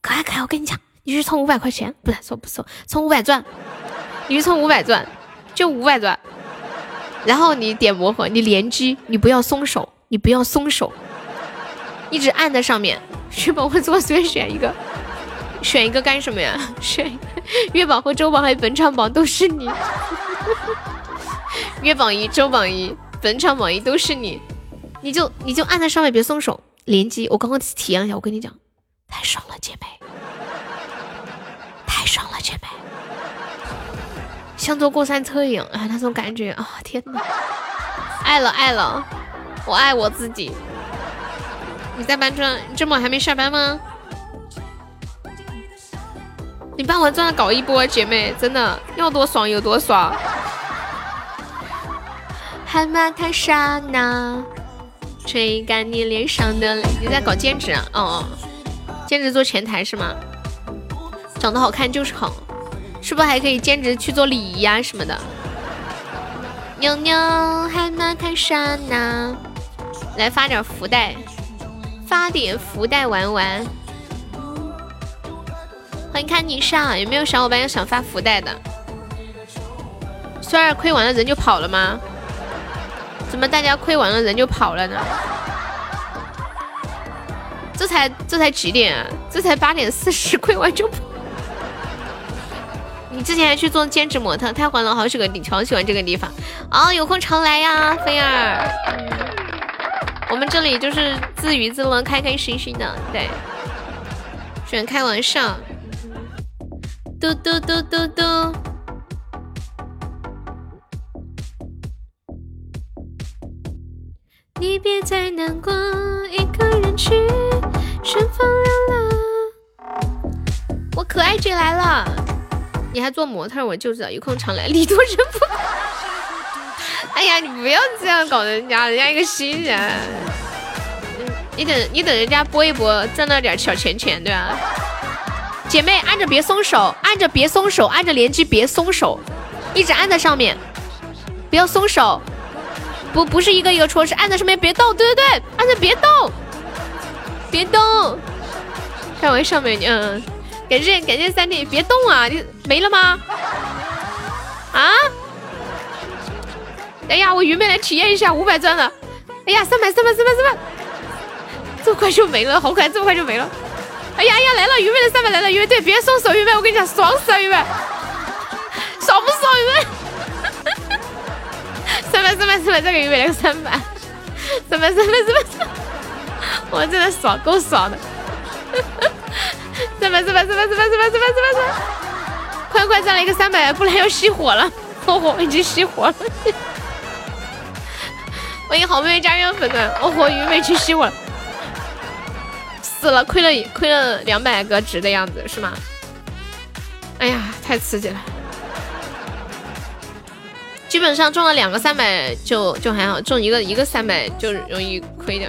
Speaker 2: 可爱可爱！我跟你讲，你是充五百块钱，不是说不说，充五百钻。你充五百钻，就五百钻，然后你点魔盒，你连击，你不要松手，你不要松手，一直按在上面。月宝会怎么随便选一个？选一个干什么呀？选月宝和周榜还有本场榜都是你，月榜一、周榜一、本场榜一都是你，你就你就按在上面，别松手，连击。我刚刚体验一下，我跟你讲，太爽了，姐妹，太爽了，姐妹。像坐过山车一样，哎，那种感觉啊！天哪，爱了爱了，我爱我自己。你在搬砖？这么晚还没下班吗？你帮我钻搞一波，姐妹，真的要多爽有多爽。海马太傻呢，吹干你脸上的泪。你在搞兼职啊？哦，兼职做前台是吗？长得好看就是好。是不是还可以兼职去做礼仪呀什么的？妞妞海马太傻呢，来发点福袋，发点福袋玩玩。欢迎看你上，有没有小伙伴要想发福袋的？酸儿亏完了人就跑了吗？怎么大家亏完了人就跑了呢？这才这才几点？啊？这才八点四十，亏完就跑。你之前还去做兼职模特，太欢了，好几个地，超喜欢这个地方。哦，有空常来呀，菲儿。我们这里就是自娱自乐，开开心心的，对。喜欢开玩笑。嘟嘟嘟嘟嘟。你别再难过，一个人去顺风流浪。我可爱姐来了。你还做模特，我就知道有空常来。礼多人不，哎呀，你不要这样搞人家，人家一个新人。你等你等人家播一播，挣了点小钱钱，对吧？姐妹按着别松手，按着别松手，按着连击别松手，一直按在上面，不要松手。不不是一个一个戳，是按在上面别动，对对对，按着别动，别动。开玩笑美女，嗯，感谢感谢三弟，别动啊，你没了吗？啊？哎呀，我愚昧来体验一下五百钻了。哎呀，三百三百三百三百，这么快就没了，好快，这么快就没了。哎呀哎呀，来了，愚昧的三百来了，愚昧对，别松手，愚昧，我跟你讲，爽死了，愚昧，爽不爽，愚昧？三百三百三百，再给愚昧来个三百，三百三百三百，我真的爽，够爽的。三百三百三百三百三百三百三百三，快快再来一个三百，不然要熄火了，哦火已经熄火了。欢迎好妹妹加入粉团，哦火愚昧去熄火了，死了，亏了亏了两百个值的样子是吗？哎呀，太刺激了！基本上中了两个三百就就还好，中一个一个三百就容易亏点。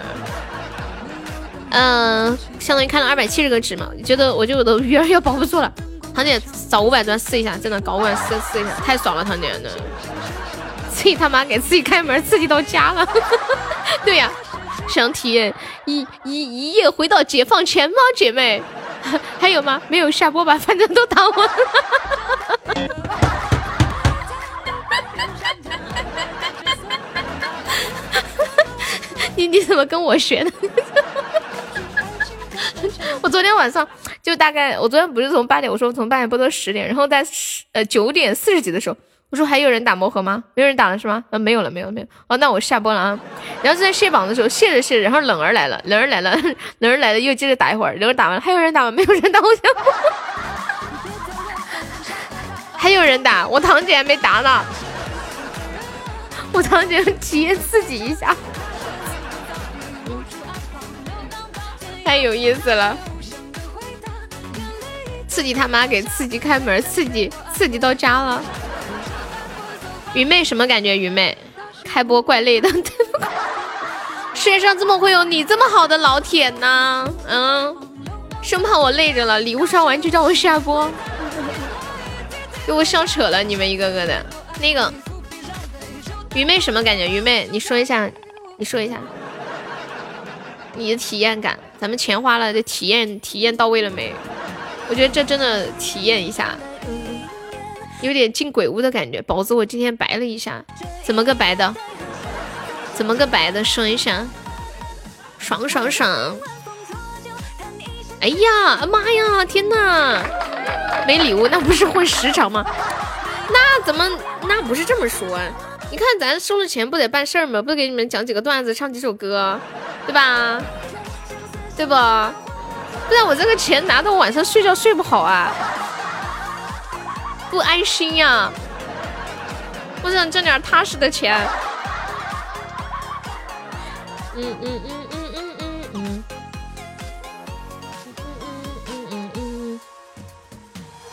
Speaker 2: 嗯，相当于开了二百七十个值嘛，觉得我觉得我的鱼 儿要保不住了。堂姐找五百钻试一下，真的搞五百试试一下，太爽了，堂姐的。自己他妈给自己开门，刺激到家了。对呀，想体验一一一夜回到解放前吗，姐妹？还有吗？没有下播吧，反正都打完了。你你怎么跟我学的？我昨天晚上就大概，我昨天不是从八点，我说从八点播到十点，然后在十呃九点四十几的时候。我说还有人打魔盒吗？没有人打了是吗？呃，没有了，没有了，没有。哦，那我下播了啊。然后就在卸榜的时候卸着卸着，然后冷儿来了，冷儿来了，冷儿来了，又接着打一会儿，冷儿打完了，还有人打吗？没有人打，我想播。还有人打，我堂姐还没打呢。我堂姐体验刺激一下，太有意思了。刺激他妈给刺激开门，刺激刺激到家了。愚昧什么感觉？愚昧，开播怪累的。世界上怎么会有你这么好的老铁呢？嗯，生怕我累着了，礼物刷完就叫我下播，给我笑扯了。你们一个个的，那个愚昧什么感觉？愚昧，你说一下，你说一下你的体验感。咱们钱花了，这体验体验到位了没？我觉得这真的体验一下。有点进鬼屋的感觉，宝子，我今天白了一下，怎么个白的？怎么个白的？说一下，爽爽爽！哎呀，妈呀，天哪！没礼物，那不是混时长吗？那怎么？那不是这么说？你看咱收了钱不得办事儿吗？不得给你们讲几个段子，唱几首歌，对吧？对不？不然我这个钱拿到晚上睡觉睡不好啊。不安心呀！我想挣点踏实的钱。嗯嗯嗯嗯嗯嗯嗯嗯嗯嗯嗯。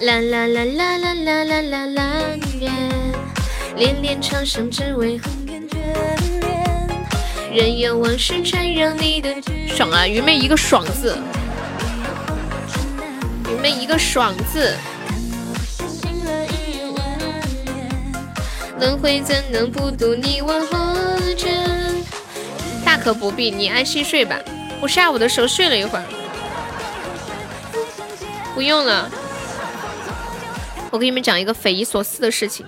Speaker 2: 啦啦啦啦啦啦啦啦啦！恋恋长生只为红颜眷恋，任由往事缠绕你的。爽啊！愚昧一个爽字，愚昧一个爽字。轮回怎能不渡你我红尘？大可不必，你安心睡吧。我下午的时候睡了一会儿，不用了。我给你们讲一个匪夷所思的事情，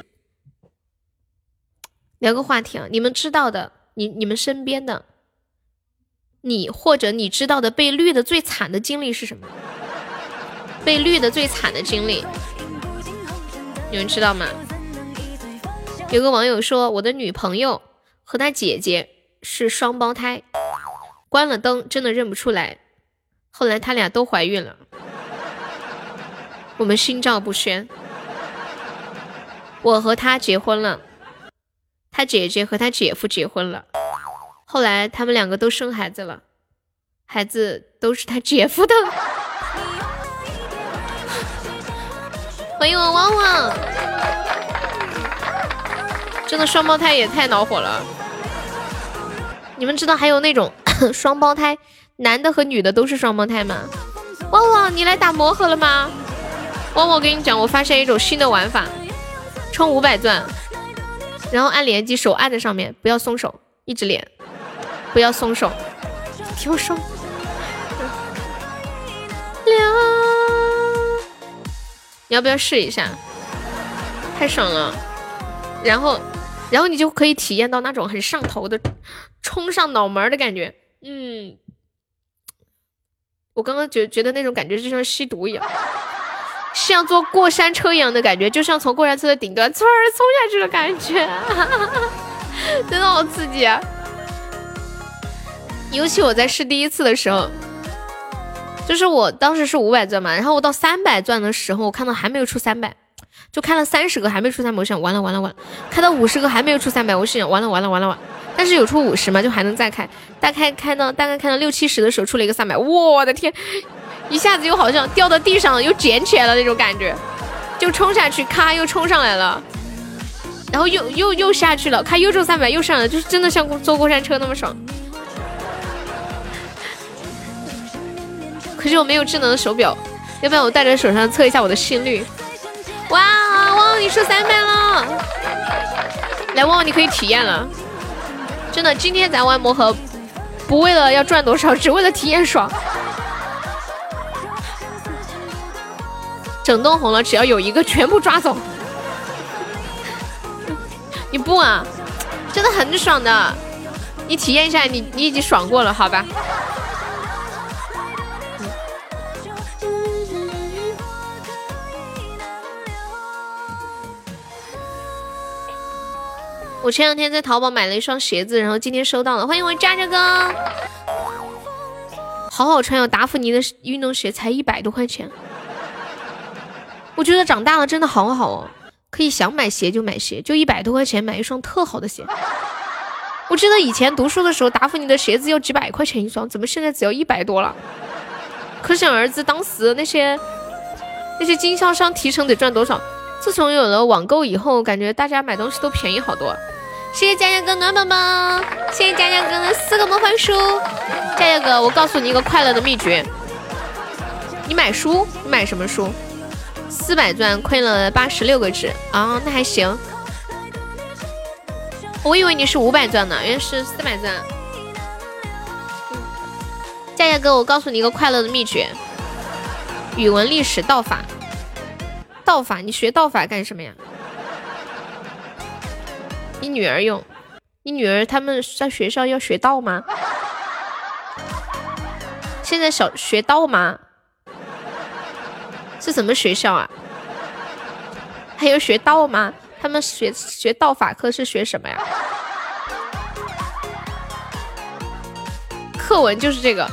Speaker 2: 聊个话题啊。你们知道的，你你们身边的，你或者你知道的被绿的最惨的经历是什么？被绿的最惨的经历，你们知道吗？有个网友说，我的女朋友和她姐姐是双胞胎，关了灯真的认不出来。后来他俩都怀孕了，我们心照不宣。我和他结婚了，他姐姐和他姐夫结婚了，后来他们两个都生孩子了，孩子都是他姐夫的。欢迎我旺旺。真的双胞胎也太恼火了。你们知道还有那种 双胞胎，男的和女的都是双胞胎吗？旺旺，你来打魔盒了吗？旺旺，我跟你讲，我发现一种新的玩法，充五百钻，然后按连击，手按在上面，不要松手，一直连，不要松手，听我说。你要不要试一下？太爽了！然后，然后你就可以体验到那种很上头的冲上脑门的感觉。嗯，我刚刚觉觉得那种感觉就像吸毒一样，像坐过山车一样的感觉，就像从过山车的顶端突然冲下去的感觉，真的好刺激啊！尤其我在试第一次的时候。就是我当时是五百钻嘛，然后我到三百钻的时候，我看到还没有出三百，就开了三十个还没出三百，我想完了完了完了，开到五十个还没有出三百，我想完了完了完了完了，但是有出五十嘛，就还能再开，大概开到大概开到六七十的时候出了一个三百，我的天，一下子又好像掉到地上了又捡起来了那种感觉，就冲下去，咔又冲上来了，然后又又又下去了，咔又中三百又上来了，就是真的像坐过山车那么爽。可是我没有智能的手表，要不然我戴在手上测一下我的心率。哇，旺旺你出三百了，来旺旺你可以体验了。真的，今天咱玩魔盒，不为了要赚多少，只为了体验爽。整栋红了，只要有一个全部抓走。你不啊？真的很爽的，你体验一下，你你已经爽过了，好吧？我前两天在淘宝买了一双鞋子，然后今天收到了，欢迎我渣渣哥，好好穿哟，达芙妮的运动鞋才一百多块钱，我觉得长大了真的好好哦，可以想买鞋就买鞋，就一百多块钱买一双特好的鞋。我记得以前读书的时候，达芙妮的鞋子要几百块钱一双，怎么现在只要一百多了？可想而知，当时那些那些经销商提成得赚多少。自从有了网购以后，感觉大家买东西都便宜好多。谢谢佳佳哥暖宝宝，谢谢佳佳哥的四个魔法书。佳佳哥，我告诉你一个快乐的秘诀：你买书，你买什么书？四百钻亏了八十六个值啊，那还行。我以为你是五百钻呢，原来是四百钻。佳佳哥，我告诉你一个快乐的秘诀：语文、历史、道法。道法，你学道法干什么呀？你女儿用，你女儿他们在学校要学道吗？现在小学道吗？是什么学校啊？还有学道吗？他们学学道法课是学什么呀？课文就是这个。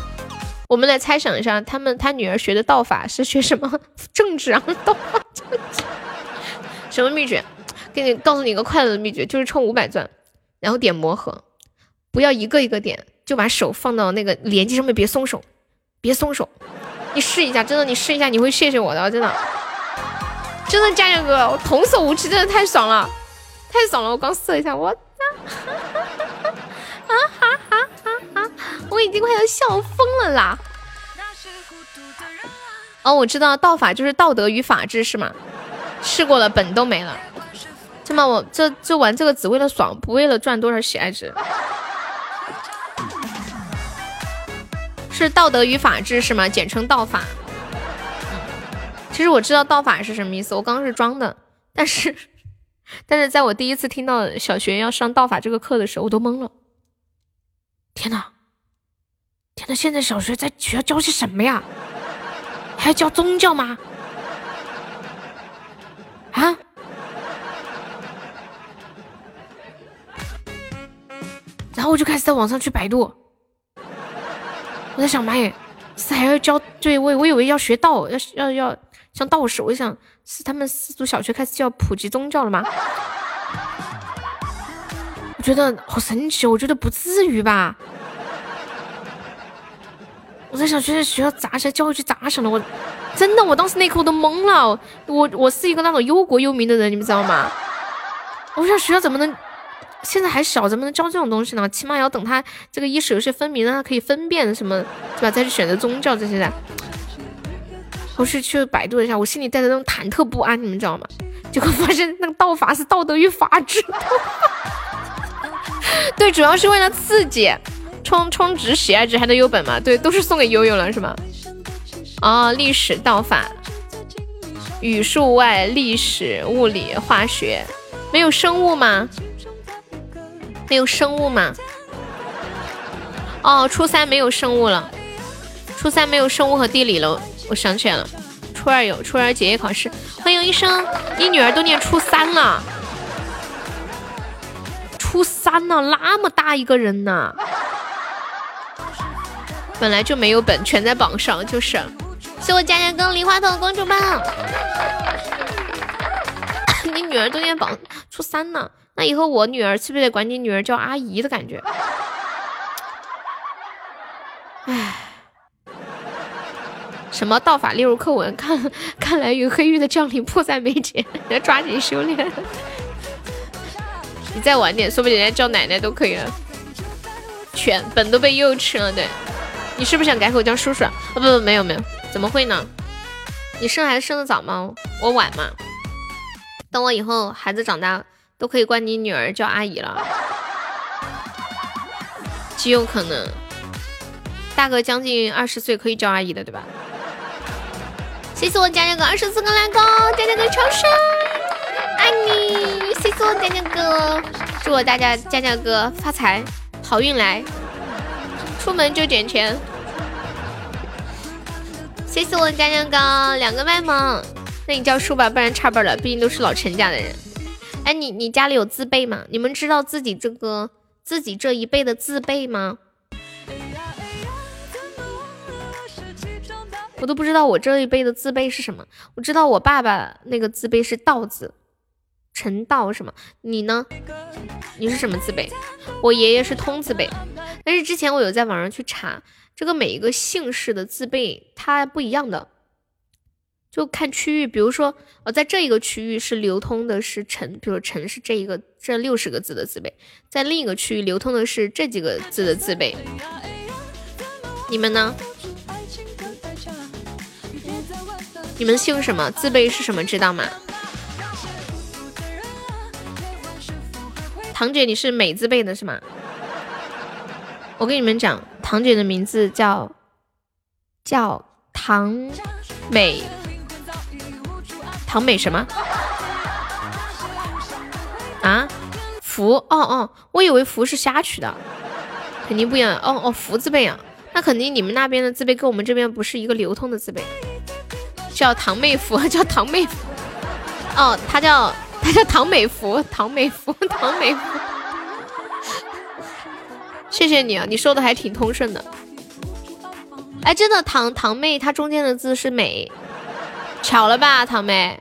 Speaker 2: 我们来猜想一下，他们他女儿学的道法是学什么政治啊？道法政治？什么秘诀？给你告诉你一个快乐的秘诀，就是充五百钻，然后点魔盒，不要一个一个点，就把手放到那个连接上面，别松手，别松手。你试一下，真的，你试一下，你会谢谢我的，真的，真的，佳佳哥，我童叟无欺，真的太爽了，太爽了！我刚试了一下，我操！啊哈哈哈哈！我已经快要笑疯了啦！哦，我知道道法就是道德与法治是吗？试过了，本都没了。这么我这这玩这个只为了爽，不为了赚多少喜爱值。是道德与法治是吗？简称道法。其实我知道道法是什么意思，我刚刚是装的。但是但是在我第一次听到小学要上道法这个课的时候，我都懵了。天呐，天呐！现在小学在学校教些什么呀？还要教宗教吗？啊？然后我就开始在网上去百度，我在想，妈耶，是还要教？对我我以为要学道，要要要像道士。我想是他们四读小学开始就要普及宗教了吗？我觉得好神奇，我觉得不至于吧。我在想，现在学校咋想教育局咋想的？我真的，我当时那刻我都懵了。我我是一个那种忧国忧民的人，你们知道吗？我想学校怎么能现在还小，怎么能教这种东西呢？起码要等他这个意识有些分明，让他可以分辨什么，对吧？再去选择宗教这些的。我是去百度一下，我心里带着那种忐忑不安，你们知道吗？结果发现那个道法是道德与法治。对，主要是为了刺激，充充值喜爱值还得有本嘛？对，都是送给悠悠了是吗？哦，历史道法，语数外，历史、物理、化学，没有生物吗？没有生物吗？哦，初三没有生物了，初三没有生物和地理了。我想起来了，初二有初二结业考试。欢迎医生，你女儿都念初三了，初三了，那么大一个人呢，本来就没有本，全在榜上，就是。谢我佳佳哥梨花筒公主棒，你女儿都念榜初三呢。那以后我女儿是不是得管你女儿叫阿姨的感觉？唉，什么道法列入课文？看，看来与黑玉的降临迫在眉睫，要抓紧修炼。你再晚点，说不定人家叫奶奶都可以了。全本都被幼吃了，对。你是不是想改口叫叔叔？啊不不，没有没有，怎么会呢？你生孩子生的早吗？我晚吗。等我以后孩子长大。都可以管你女儿叫阿姨了，极有可能。大哥将近二十岁可以叫阿姨的，对吧？谢谢我佳佳哥二十四个来高，佳佳哥超帅，爱你！谢谢我佳佳哥，祝我大家佳佳哥发财，好运来，出门就捡钱。谢谢我佳佳哥两个麦萌，那你叫叔吧，不然差辈了，毕竟都是老陈家的人。哎，你你家里有字辈吗？你们知道自己这个自己这一辈的字辈吗？我都不知道我这一辈的字辈是什么。我知道我爸爸那个字辈是道字，陈道什么？你呢？你是什么字辈？我爷爷是通字辈，但是之前我有在网上去查，这个每一个姓氏的字辈它不一样的。就看区域，比如说，呃，在这一个区域是流通的是陈，比如陈是这一个这六十个字的字辈，在另一个区域流通的是这几个字的字辈。你们呢？你们姓什么？字辈是什么？知道吗？堂姐，你是美字辈的是吗？我跟你们讲，堂姐的名字叫叫唐美。唐美什么？啊，福？哦哦，我以为福是瞎取的，肯定不一样。哦哦，福字辈啊，那肯定你们那边的字辈跟我们这边不是一个流通的字辈，叫唐妹福，叫唐妹福，哦，他叫他叫唐美福，唐美福，唐美福，谢谢你啊，你说的还挺通顺的，哎，真的唐唐妹，它中间的字是美。巧了吧，堂妹，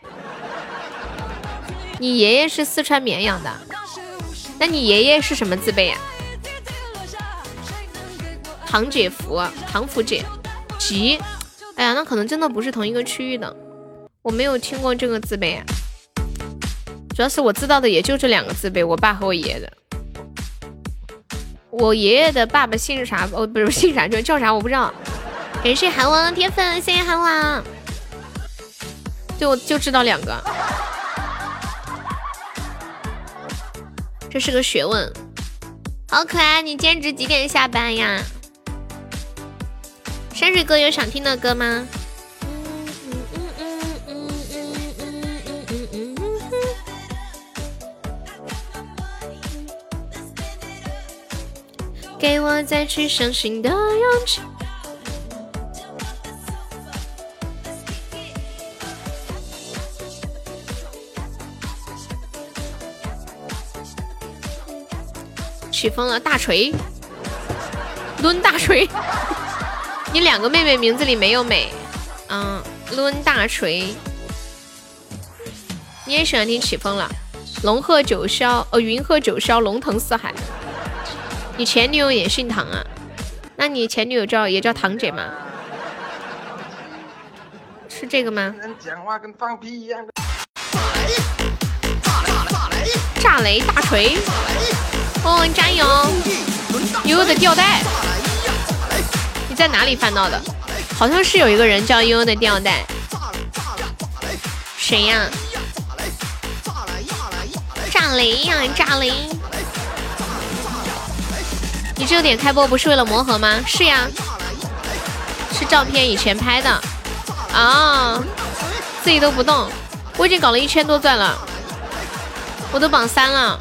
Speaker 2: 你爷爷是四川绵阳的，那你爷爷是什么字辈呀？堂姐夫，堂福姐，吉，哎呀，那可能真的不是同一个区域的，我没有听过这个字辈啊。主要是我知道的也就这两个字辈，我爸和我爷爷的。我爷爷的爸爸姓啥？哦，不是姓啥，就叫啥我不知道。感谢韩王铁粉，谢谢韩王。就就知道两个，这是个学问。好可爱，你兼职几点下班呀？山水哥有想听的歌吗？给我再去相信的勇气。起风了，大锤，抡大锤。你两个妹妹名字里没有美，嗯，抡大锤。你也喜欢听起风了，龙鹤九霄，呃，云鹤九霄，龙腾四海。你前女友也姓唐啊？那你前女友叫也叫唐姐吗？是这个吗？炸炸雷大锤，哦，你加油！悠悠的吊带，你在哪里翻到的？好像是有一个人叫悠悠的吊带，谁呀？炸雷呀，炸雷！你这个点开播不是为了磨合吗？是呀，是照片以前拍的啊，自己都不动。我已经搞了一千多钻了，我都榜三了，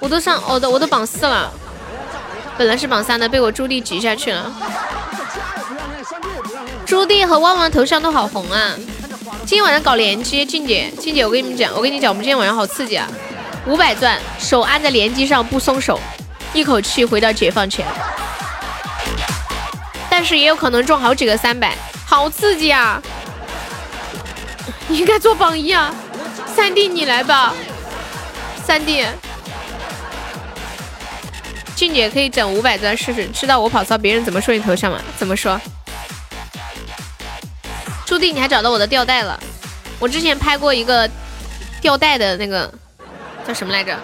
Speaker 2: 我都上，我都我都榜四了，本来是榜三的，被我朱棣挤下去了。朱棣和旺旺头像都好红啊！今天晚上搞联机，静姐，静姐，我跟你们讲，我跟你讲，我们今天晚上好刺激啊！五百钻，手按在联机上不松手，一口气回到解放前。但是也有可能中好几个三百，好刺激啊！你应该做榜一啊，三弟你来吧，三弟，俊姐可以整五百钻试试，知道我跑骚别人怎么说你头像吗？怎么说？注定你还找到我的吊带了，我之前拍过一个吊带的那个叫什么来着？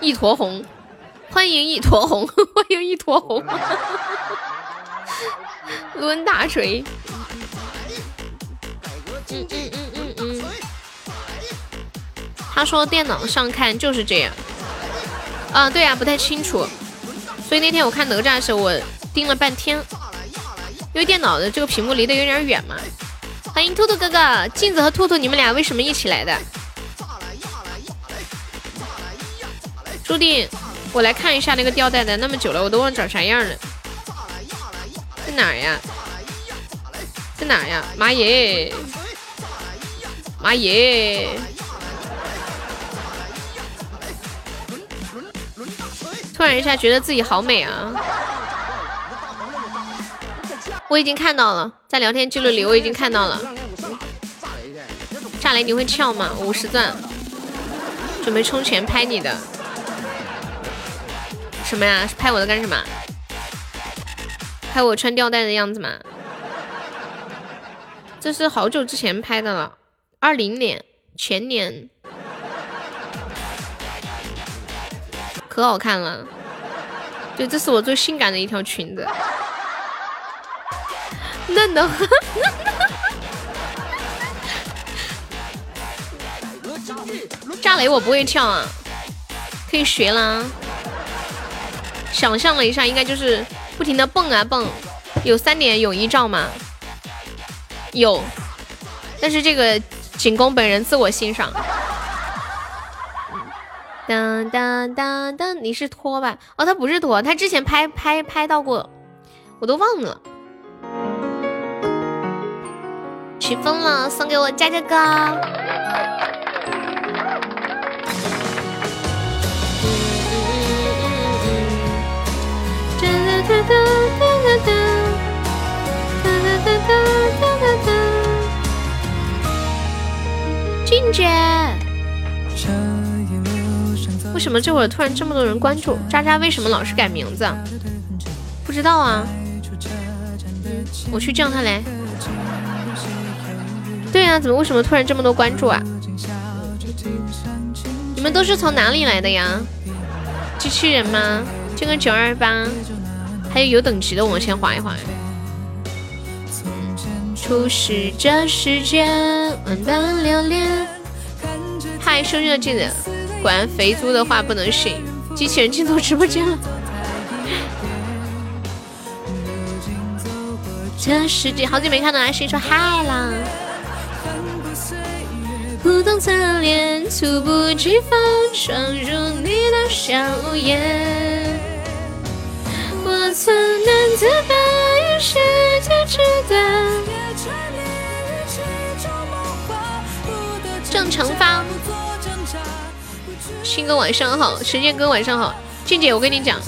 Speaker 2: 一坨红，欢迎一坨红，欢迎一坨红，抡大锤。嗯嗯嗯。他说电脑上看就是这样，啊，对呀，不太清楚，所以那天我看哪吒的时候，我盯了半天，因为电脑的这个屏幕离得有点远嘛。欢迎兔兔哥哥，镜子和兔兔，你们俩为什么一起来的？注定，我来看一下那个吊带的，那么久了，我都忘长啥样了，在哪呀？在哪呀？妈耶！妈耶！突然一下觉得自己好美啊！我已经看到了，在聊天记录里我已经看到了。炸雷你会跳吗？五十钻，准备充钱拍你的。什么呀？拍我的干什么？拍我穿吊带的样子吗？这是好久之前拍的了，二零年前年。可好看了，对，这是我最性感的一条裙子，嫩的。炸雷我不会跳啊，可以学啦。想象了一下，应该就是不停的蹦啊蹦。有三点泳衣照吗？有，但是这个仅供本人自我欣赏。当当当当，你是托吧？哦，他不是托，他之前拍拍拍到过，我都忘了。起风了，送给我佳佳哥。静姐。为什么这会儿突然这么多人关注渣渣？为什么老是改名字？不知道啊。我去叫他来。对啊，怎么为什么突然这么多关注啊？你们都是从哪里来的呀？机器人吗？这个九二八，还有有等级的，我先划一划。初识这世间，万般流连。嗨，收听的记得。果然肥猪的话不能信，机器人进入直播间了。这世界好久没看到阿星说嗨啦。不懂侧脸，猝不及防闯入你的笑颜。我曾难自拔于世界之端。正成方。新哥晚上好，神仙哥晚上好，静姐我跟你讲，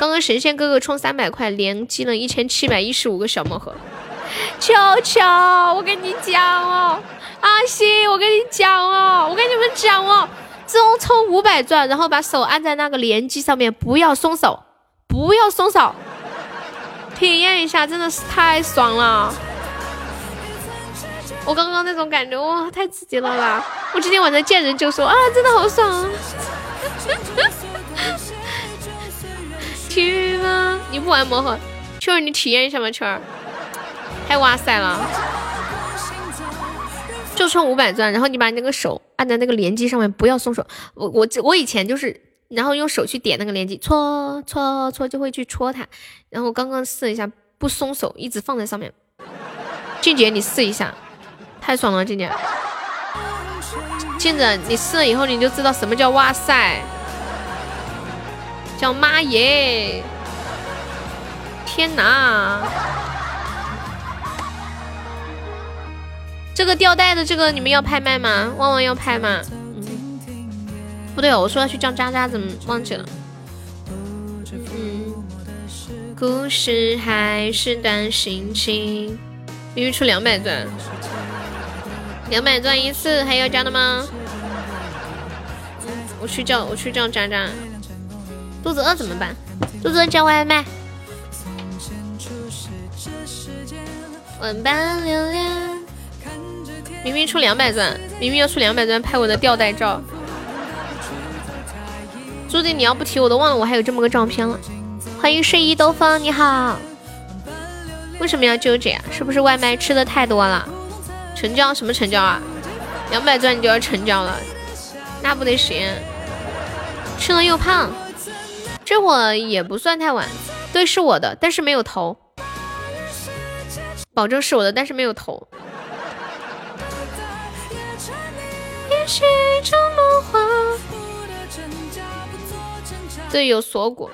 Speaker 2: 刚刚神仙哥哥充三百块，连击了一千七百一十五个小魔盒。球球，我跟你讲哦，阿星，我跟你讲哦，我跟你们讲哦，自从充五百钻，然后把手按在那个连击上面，不要松手，不要松手，体验一下，真的是太爽了。我刚刚那种感觉哇，太刺激了啦！我今天晚上见人就说啊，真的好爽啊！去吗？你不玩魔盒，秋儿你体验一下吗？秋儿，太哇塞了！就充五百钻，然后你把你那个手按在那个连击上面，不要松手。我我我以前就是，然后用手去点那个连击，搓搓搓就会去戳它。然后刚刚试了一下，不松手，一直放在上面。俊杰，你试一下，太爽了，静姐。静子，你试了以后你就知道什么叫哇塞，叫妈耶！天哪！这个吊带的这个你们要拍卖吗？旺旺要拍吗？不对哦，我说要去叫渣渣，怎么忘记了？嗯，故事还是段心情。必须出两百钻，两百钻一次，还要加的吗？我去叫，我去叫渣渣。肚子饿怎么办？肚子饿叫外卖。晚班流连。明明出两百钻，明明要出两百钻拍我的吊带照。朱迪，你要不提我都忘了我还有这么个照片了。欢迎睡衣兜风，你好。为什么要纠结啊？是不是外卖吃的太多了？成交什么成交啊？两百钻你就要成交了，那不得行？吃了又胖，这会也不算太晚。对，是我的，但是没有投，保证是我的，但是没有投。对，有锁骨，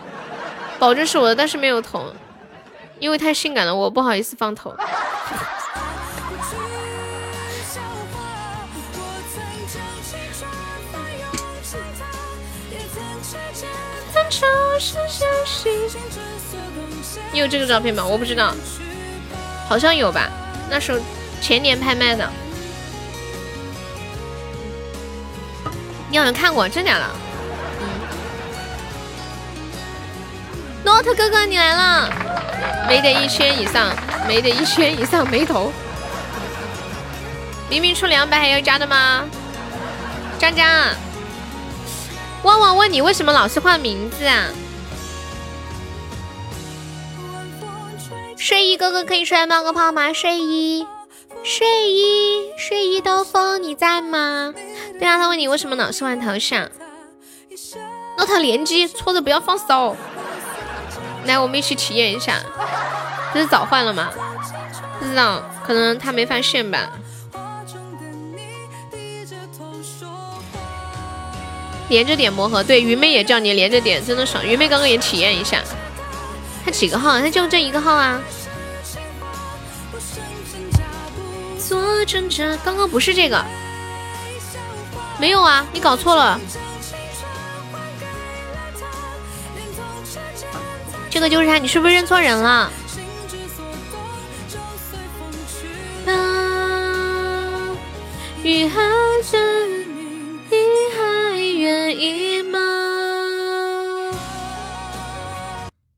Speaker 2: 保证是我的，但是没有投，因为太性感了，我不好意思放头。你有这个照片吗？我不知道，好像有吧，那时候前年拍卖的。你好像看过，真假的？嗯。诺特哥哥，你来了，没得一千以上，没得一千以上没头。明明出两百还要加的吗？张张，旺旺问你为什么老是换名字啊？睡衣哥哥可以出来冒个泡吗？睡衣。睡衣，睡衣兜风，你在吗？对啊，他问你为什么老是换头像。那他连击，搓着不要放手。来，我们一起体验一下。这是早换了吗？不知道，可能他没发现吧。连着点魔盒，对，云妹也叫你连着点，真的爽。云妹刚刚也体验一下。他几个号？他就这一个号啊。做挣扎，刚刚不是这个，没有啊，你搞错了，这个就是他，你是不是认错人了？雨还在，你还愿意吗？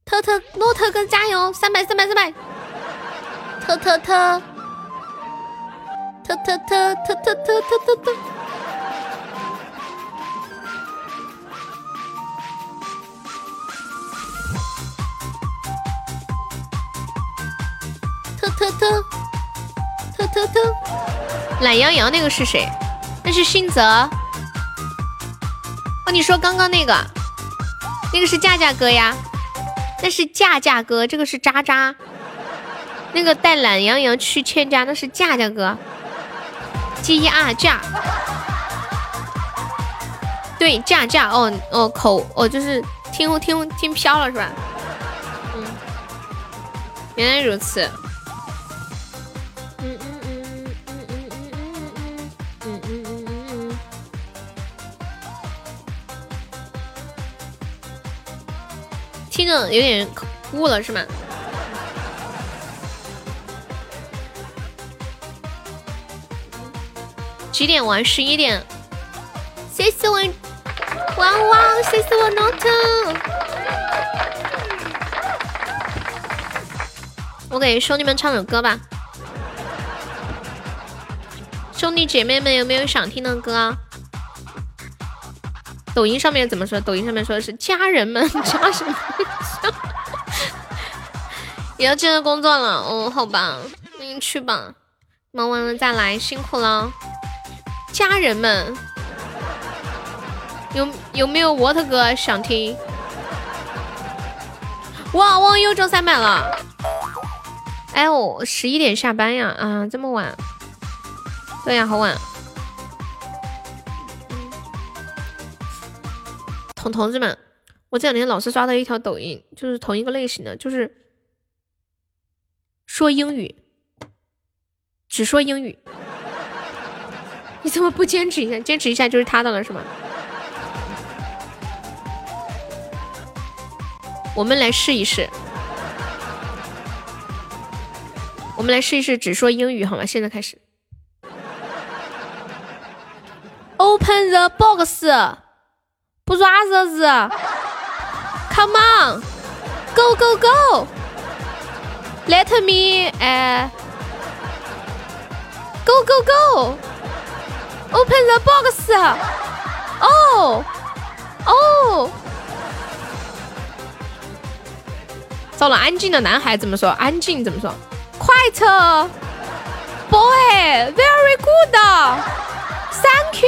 Speaker 2: 特特诺特哥加油，三百三百三百，特特特。特特特特特特特特特，特特特特特，懒羊羊那个是谁？那是新泽。你说刚刚那个，那个是架架哥呀？那是架架哥，这个是渣渣。那个带懒羊羊去欠家，那是架架哥。G 啊架，对架架哦哦口哦就是听听听飘了是吧？嗯，原来如此。听着有点哭了是吗？几点玩？十一点。谢谢我汪汪，谢谢我 not。我给兄弟们唱首歌吧。兄弟姐妹们有没有想听的歌？抖音上面怎么说？抖音上面说的是家人们，家什么？也要进入工作了哦，好吧，那你去吧，忙完了再来，辛苦了。家人们，有有没有沃特哥想听？哇，忘忧中三百了。哎，我十一点下班呀，啊，这么晚？对呀，好晚。同同志们，我这两天老是刷到一条抖音，就是同一个类型的，就是说英语，只说英语。你怎么不坚持一下？坚持一下就是他的了，是吗？我们来试一试，我们来试一试只说英语好吗？现在开始。Open the box，不抓日子，Come on，Go go go，Let me，哎，Go go go，Open the box，哦哦。糟了，安静的男孩怎么说？安静怎么说？Quiet boy, very good, thank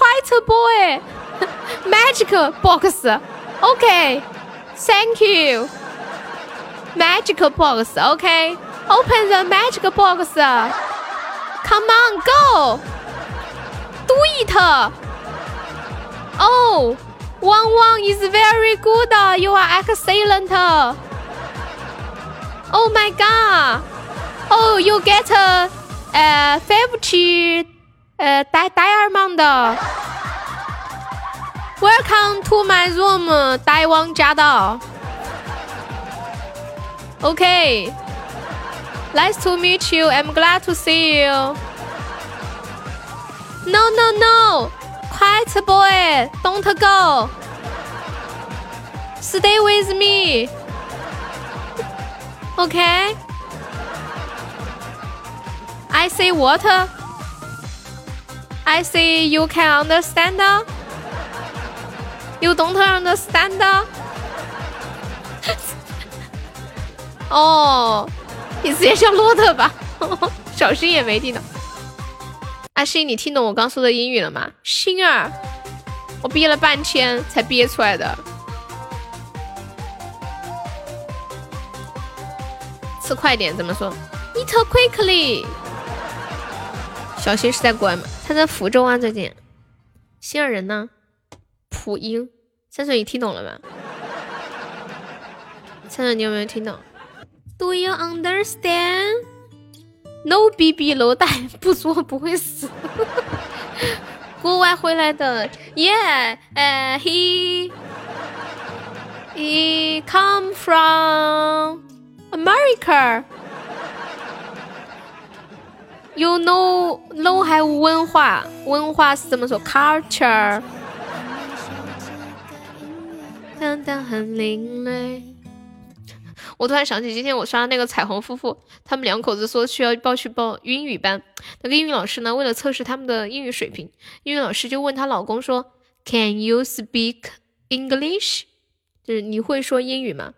Speaker 2: You. Quiet boy, magic box, OK, thank you. Magic box, OK. Open the magic box. Come on, go. Do it. Oh, Wang Wang is very good. You are excellent. Oh my god. Oh, you get a, uh, 50 uh. Welcome to my room, Taiwan Jiadao. Okay. Nice to meet you. I'm glad to see you. No, no, no. Quiet boy. Don't go. Stay with me. Okay. I say water. I say you can understand. You don't understand. 哦，你直接叫骆驼吧，小心也没听到。阿星，你听懂我刚说的英语了吗？星儿，我憋了半天才憋出来的。吃快点，怎么说？Eat quickly。小新是在国外吗？他在福州啊，最近。星儿人呢？普英。三岁，你听懂了吗？三岁，你有没有听懂？Do you understand？No BB 楼带不作不会死。国外回来的，Yeah，呃，He He come from America。You know know 还有文化，文化是怎么说？Culture。当当很另类。我突然想起今天我刷的那个彩虹夫妇，他们两口子说需要报去报英语班。那个英语老师呢，为了测试他们的英语水平，英语老师就问她老公说：“Can you speak English？” 就是你会说英语吗？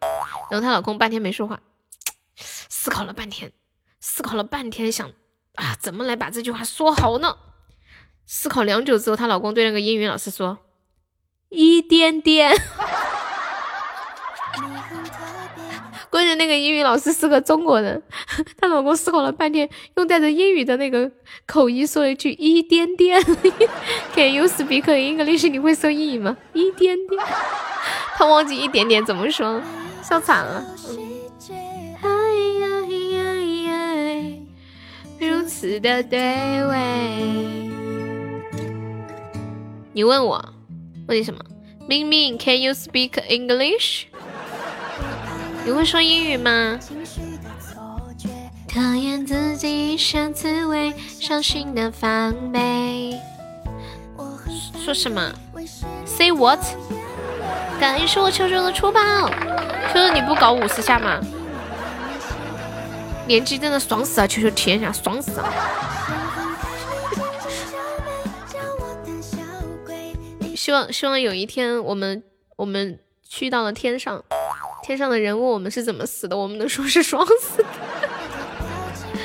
Speaker 2: 然后她老公半天没说话，思考了半天，思考了半天，想啊，怎么来把这句话说好呢？思考良久之后，她老公对那个英语老师说：“一点点。”关键那个英语老师是个中国人，她老公思考了半天，用带着英语的那个口音说了一句“一点点”。Can you speak English？你会说英语吗？一点点，他忘记“一点点”怎么说，笑惨了。如此的对味。你问我，问你什么？明明，Can you speak English？你会说英语吗？讨厌自己像刺猬，伤心的防备。说什么？Say what？感谢我秋秋的出宝，秋秋你不搞五十下吗？年纪真的爽死了，求求体验一下，爽死了！希望希望有一天我们我们去到了天上，天上的人问我们是怎么死的，我们能说是爽死。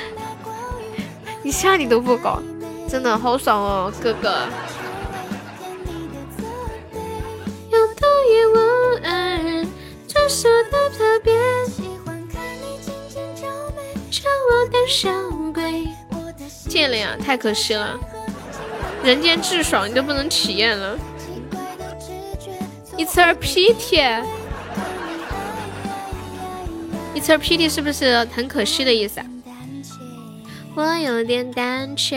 Speaker 2: 你下你都不搞，真的好爽哦，哥哥。见了呀，太可惜了！人间至爽你都不能体验了。It's a pity。It's a pity 是不是很可惜的意思啊？我有点胆怯。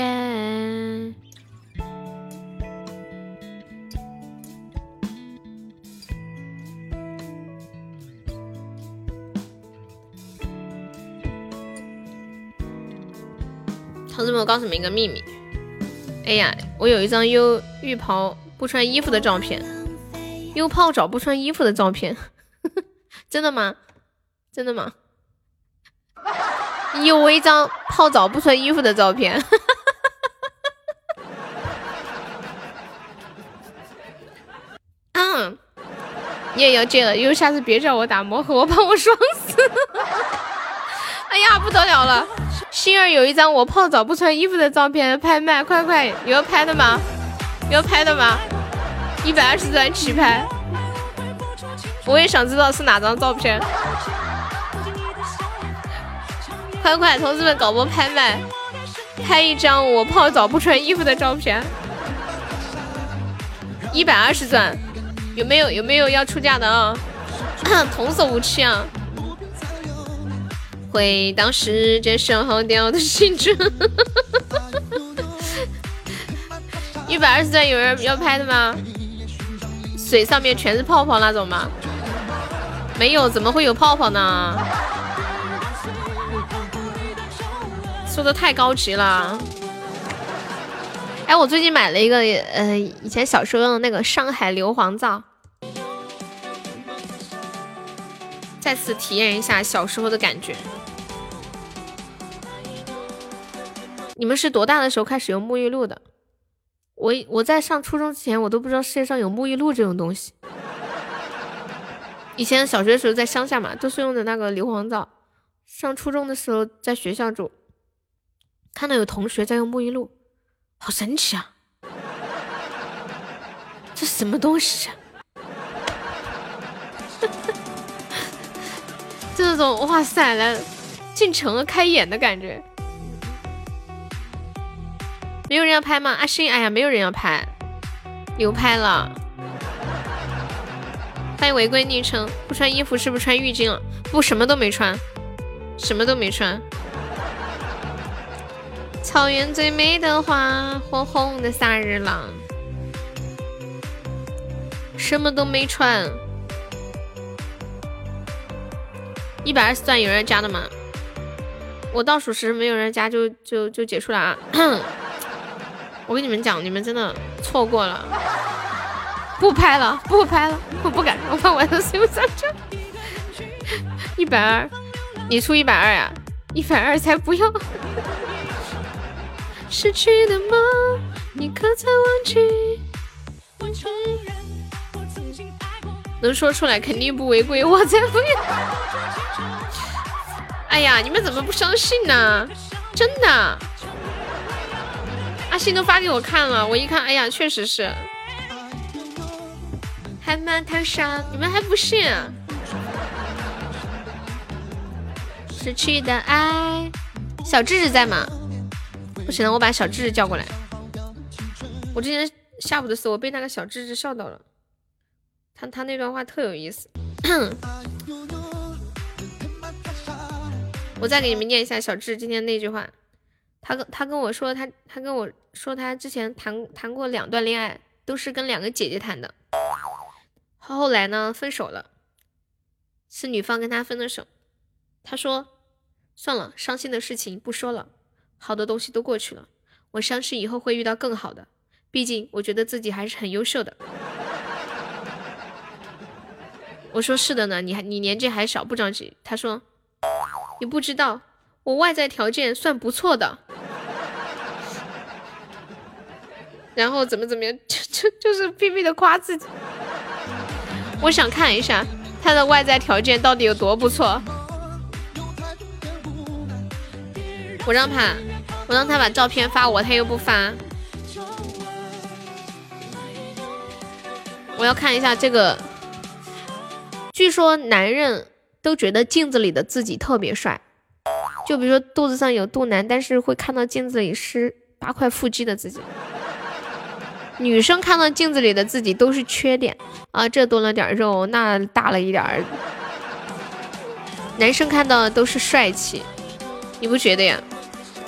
Speaker 2: 同志们，我告诉你们一个秘密。哎呀，我有一张优浴袍不穿衣服的照片，优泡澡不穿衣服的照片，真的吗？真的吗？有我一张泡澡不穿衣服的照片，嗯，你也要戒了，以后下次别叫我打魔盒，我怕我爽死。哎呀，不得了了！心儿有一张我泡澡不穿衣服的照片拍卖，快快有要拍的吗？有要拍的吗？一百二十钻起拍，我也想知道是哪张照片。快快，同志们搞波拍卖，拍一张我泡澡不穿衣服的照片，一百二十钻，有没有有没有要出价的啊？童叟无欺啊！回到世界烧掉的青春，一百二十钻有人要拍的吗？水上面全是泡泡那种吗？没有，怎么会有泡泡呢？说的太高级了。哎，我最近买了一个，呃，以前小时候用的那个上海硫磺皂。再次体验一下小时候的感觉。你们是多大的时候开始用沐浴露的？我我在上初中之前，我都不知道世界上有沐浴露这种东西。以前小学的时候在乡下嘛，都是用的那个硫磺皂。上初中的时候在学校住，看到有同学在用沐浴露，好神奇啊！这什么东西？这种哇塞，来进城了开眼的感觉。没有人要拍吗？阿星，哎呀，没有人要拍，有拍了。欢迎违规昵称，不穿衣服是不是穿浴巾了？不，什么都没穿，什么都没穿。草原最美的花，火红的萨日朗，什么都没穿。一百二十钻有人加的吗？我倒数时没有人加就就就结束了啊！我跟你们讲，你们真的错过了，不拍了，不拍了，我不敢，我怕晚上睡不着觉。一百二，你出一百二呀？一百二才不要！失去的梦，你可曾忘记？能说出来肯定不违规，我才不要！哎呀，你们怎么不相信呢？真的，阿信都发给我看了，我一看，哎呀，确实是。海马塔上，你们还不信？失去的爱，小智智在吗？不行了，我把小智智叫过来。我今天下午的时候，我被那个小智智笑到了。他他那段话特有意思，我再给你们念一下小智今天那句话。他跟他跟我说，他他跟我说，他之前谈谈过两段恋爱，都是跟两个姐姐谈的。后来呢，分手了，是女方跟他分的手。他说，算了，伤心的事情不说了，好的东西都过去了。我相信以后会遇到更好的，毕竟我觉得自己还是很优秀的。我说是的呢，你还你年纪还小，不着急。他说，你不知道，我外在条件算不错的，然后怎么怎么样，就就就是拼命的夸自己。我想看一下他的外在条件到底有多不错。我让他，我让他把照片发我，他又不发。我要看一下这个。据说男人都觉得镜子里的自己特别帅，就比如说肚子上有肚腩，但是会看到镜子里是八块腹肌的自己。女生看到镜子里的自己都是缺点啊，这多了点肉，那大了一点儿。男生看到的都是帅气，你不觉得呀？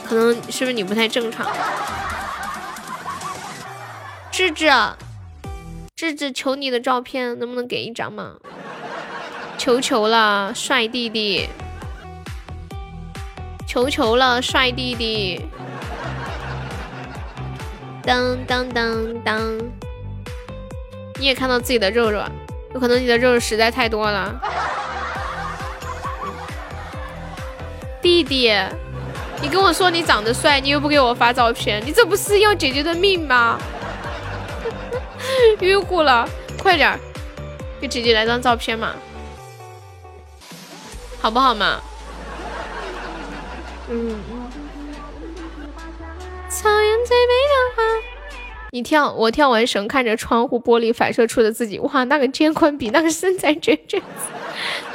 Speaker 2: 可能是不是你不太正常？智智，智智，求你的照片能不能给一张嘛？求求了，帅弟弟！求求了，帅弟弟！当当当当！你也看到自己的肉肉，有可能你的肉肉实在太多了。弟弟，你跟我说你长得帅，你又不给我发照片，你这不是要姐姐的命吗？晕乎了，快点给姐姐来张照片嘛！好不好嘛？嗯。草原最美的花。你跳，我跳完绳，看着窗户玻璃反射出的自己，哇，那个肩宽比那个身材绝绝，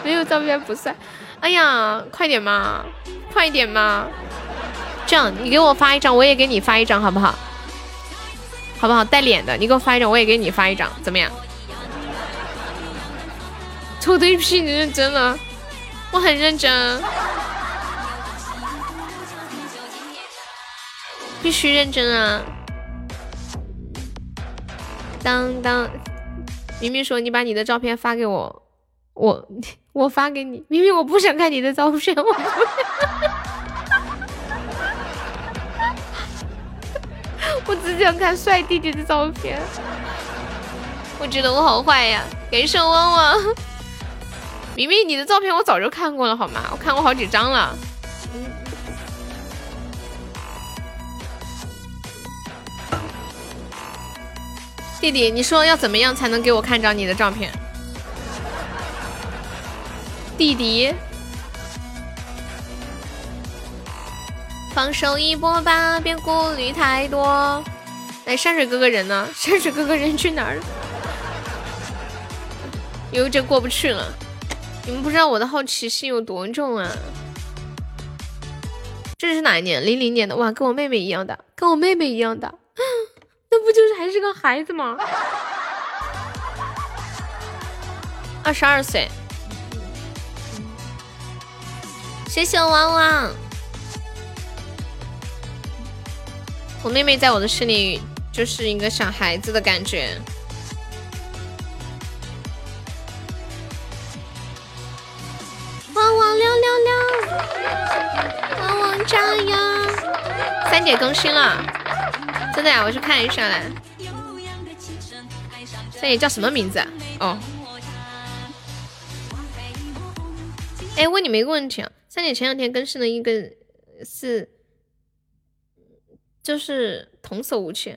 Speaker 2: 没有照片不算。哎呀，快点嘛，快点嘛！这样，你给我发一张，我也给你发一张，好不好？好不好？带脸的，你给我发一张，我也给你发一张，怎么样？臭的一批，你认真了？我很认真，必须认真啊！当当，明明说你把你的照片发给我，我我发给你，明明我不想看你的照片，我 我只想看帅弟弟的照片。我觉得我好坏呀，感谢汪汪。明明你的照片我早就看过了，好吗？我看过好几张了。弟弟，你说要怎么样才能给我看着你的照片？弟弟，放手一搏吧，别顾虑太多。哎，山水哥哥人呢？山水哥哥人去哪儿了？有点过不去了。你们不知道我的好奇心有多重啊！这是哪一年？零零年的哇，跟我妹妹一样的，跟我妹妹一样的，那不就是还是个孩子吗？二十二岁，谢谢汪汪。我妹妹在我的心里就是一个小孩子的感觉。汪汪六六六，汪汪加油！三姐更新了，真的呀？我去看一下来。三姐叫什么名字？哦。哎，问你们一个问题啊，三姐前两天更新了一个，是就是童叟无欺。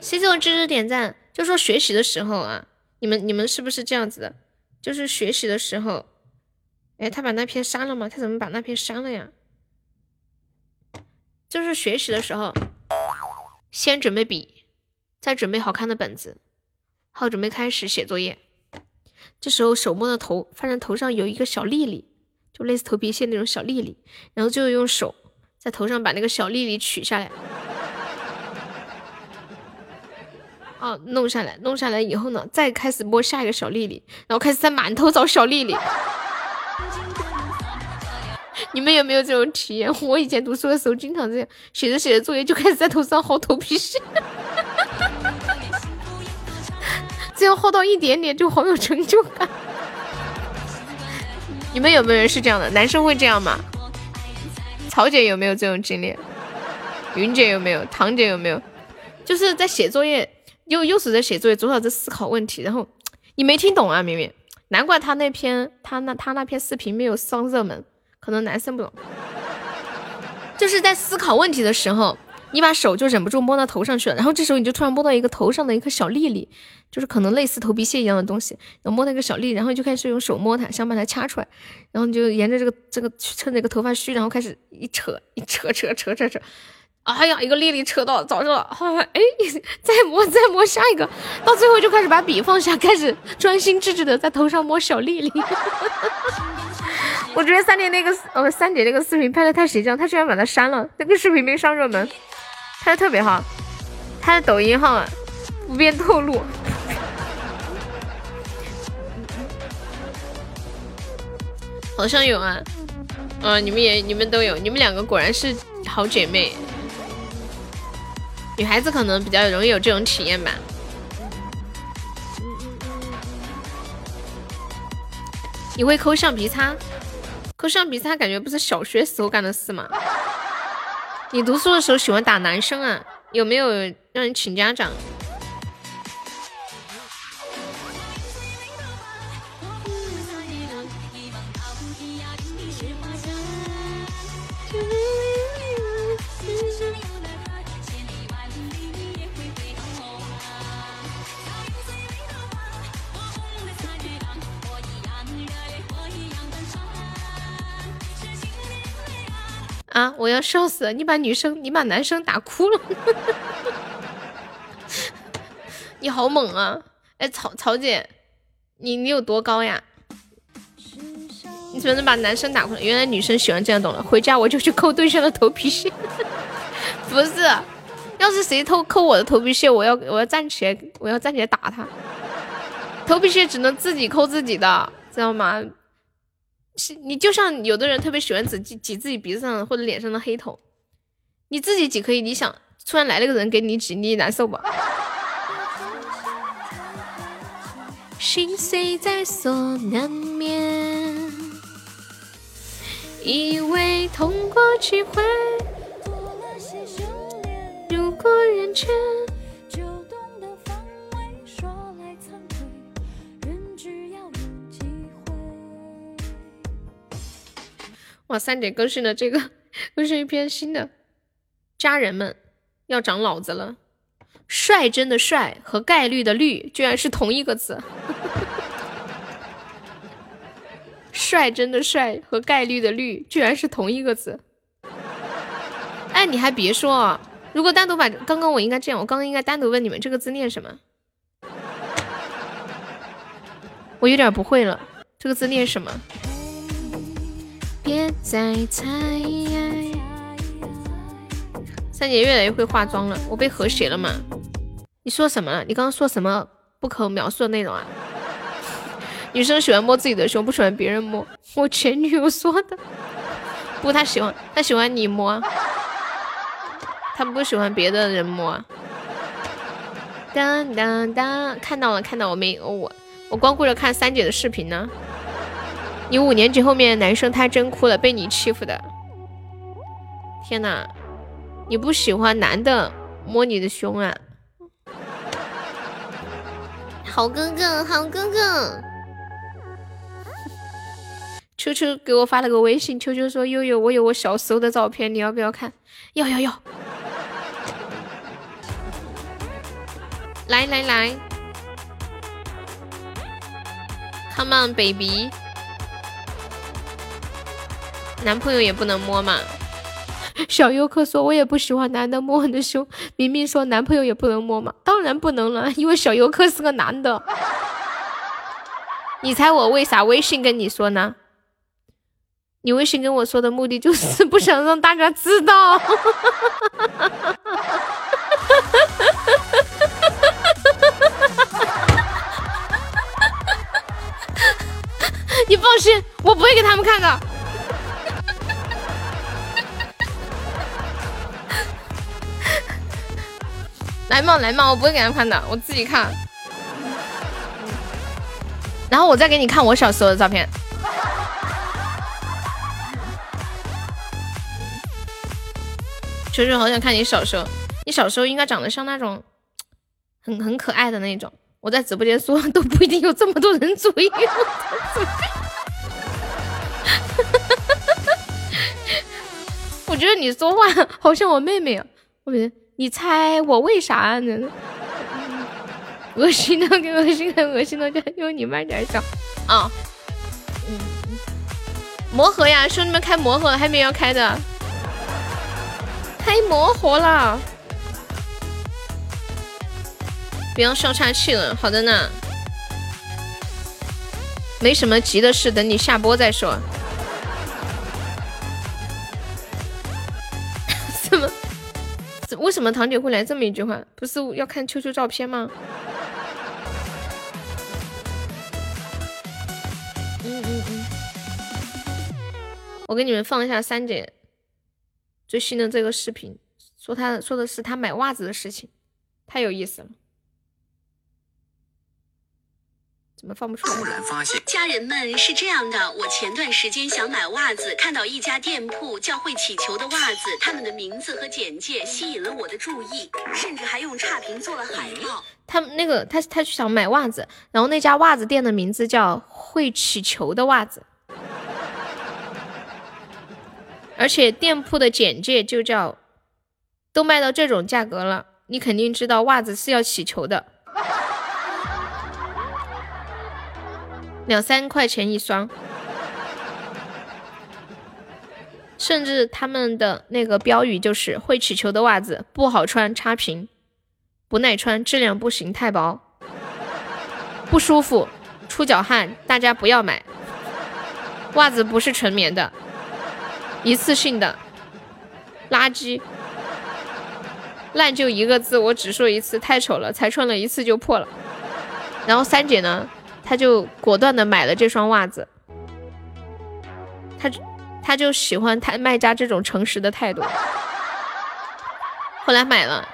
Speaker 2: 谢谢我芝芝点赞，就说学习的时候啊，你们你们是不是这样子的？就是学习的时候，哎，他把那篇删了吗？他怎么把那篇删了呀？就是学习的时候，先准备笔，再准备好看的本子，好准备开始写作业。这时候手摸到头，发现头上有一个小粒粒，就类似头皮屑那种小粒粒，然后就用手在头上把那个小粒粒取下来。啊，弄下来，弄下来以后呢，再开始摸下一个小粒粒，然后开始在满头找小粒粒。你们有没有这种体验？我以前读书的时候经常这样，写着写着作业就开始在头上薅头皮屑，只要薅到一点点就好有成就感。你们有没有人是这样的？男生会这样吗？曹姐有没有这种经历？云姐有没有？唐姐有没有？就是在写作业。又又是在写作业，左手在思考问题，然后你没听懂啊，明明难怪他那篇他那他那篇视频没有上热门，可能男生不懂。就是在思考问题的时候，你把手就忍不住摸到头上去了，然后这时候你就突然摸到一个头上的一颗小粒粒，就是可能类似头皮屑一样的东西，然后摸那个小粒，然后就开始用手摸它，想把它掐出来，然后你就沿着这个这个趁这个头发须，然后开始一扯一扯扯扯扯扯。哎呀，一个粒粒扯到早上了，哎，再摸再摸下一个，到最后就开始把笔放下，开始专心致志的在头上摸小粒粒。我觉得三姐那个呃三姐那个视频拍的太形象，她居然把它删了，那个视频没上热门，拍的特别好，她的抖音号不便透露，好像有啊，啊你们也你们都有，你们两个果然是好姐妹。女孩子可能比较容易有这种体验吧。你会抠橡皮擦？抠橡皮擦感觉不是小学时候干的事吗？你读书的时候喜欢打男生啊？有没有让人请家长？啊！我要笑死了！你把女生，你把男生打哭了，你好猛啊！哎，曹曹姐，你你有多高呀？你怎么能把男生打哭了？原来女生喜欢这样，懂了。回家我就去抠对象的头皮屑。不是，要是谁偷抠我的头皮屑，我要我要站起来，我要站起来打他。头皮屑只能自己抠自己的，知道吗？是你就像有的人特别喜欢挤挤挤自己鼻子上或者脸上的黑头，你自己挤可以，你想突然来了个人给你挤，你难受吧？心碎在所难免，以为痛过几回，如果认真。哇，三姐更新了这个，更新一篇新的。家人们要长脑子了，率真的率和概率的率居然是同一个字。率真的率和概率的率居然是同一个字。哎，你还别说啊，如果单独把刚刚我应该这样，我刚刚应该单独问你们这个字念什么？我有点不会了，这个字念什么？别再猜。三姐越来越会化妆了，我被和谐了吗？你说什么？你刚刚说什么不可描述的内容啊？女生喜欢摸自己的胸，不喜欢别人摸。我前女友说的。不，她喜欢，她喜欢你摸。她不喜欢别的人摸。当当当，看到了，看到我没我，我光顾着看三姐的视频呢。你五年级后面的男生他真哭了，被你欺负的。天哪，你不喜欢男的摸你的胸啊？好哥哥，好哥哥。秋秋给我发了个微信，秋秋说悠悠，我有我小时候的照片，你要不要看？要要要。来来来，Come on baby。男朋友也不能摸嘛？小游客说：“我也不喜欢男的摸我的胸。”明明说男朋友也不能摸嘛？当然不能了，因为小游客是个男的。你猜我为啥微信跟你说呢？你微信跟我说的目的就是不想让大家知道。你放心，我不会给他们看的。来嘛来嘛，我不会给他看的，我自己看。然后我再给你看我小时候的照片。球球好想看你小时候，你小时候应该长得像那种 很很可爱的那种，我在直播间说都不一定有这么多人注意。我觉得你说话好像我妹妹啊！我觉你猜我为啥呢？恶心的给，恶心的，恶心的，就你慢点讲啊！嗯，魔盒呀，兄弟们开魔盒还没要开的，开魔盒了，不要笑岔气了。好的呢，没什么急的事，等你下播再说。为什么堂姐会来这么一句话？不是要看秋秋照片吗？嗯嗯嗯我给你们放一下三姐最新的这个视频，说她说的是她买袜子的事情，太有意思了。怎么放不出来？
Speaker 3: 突然发现，家人们是这样的，我前段时间想买袜子，看到一家店铺叫会起球的袜子，他们的名字和简介吸引了我的注意，甚至还用差评做了海报。
Speaker 2: 他们那个他他想买袜子，然后那家袜子店的名字叫会起球的袜子。而且店铺的简介就叫，都卖到这种价格了，你肯定知道袜子是要起球的，两三块钱一双，甚至他们的那个标语就是会起球的袜子不好穿，差评，不耐穿，质量不行，太薄，不舒服，出脚汗，大家不要买，袜子不是纯棉的。一次性的。垃圾，烂就一个字，我只说一次，太丑了，才穿了一次就破了。然后三姐呢，他就果断的买了这双袜子，他，他就喜欢他卖家这种诚实的态度。后来买了，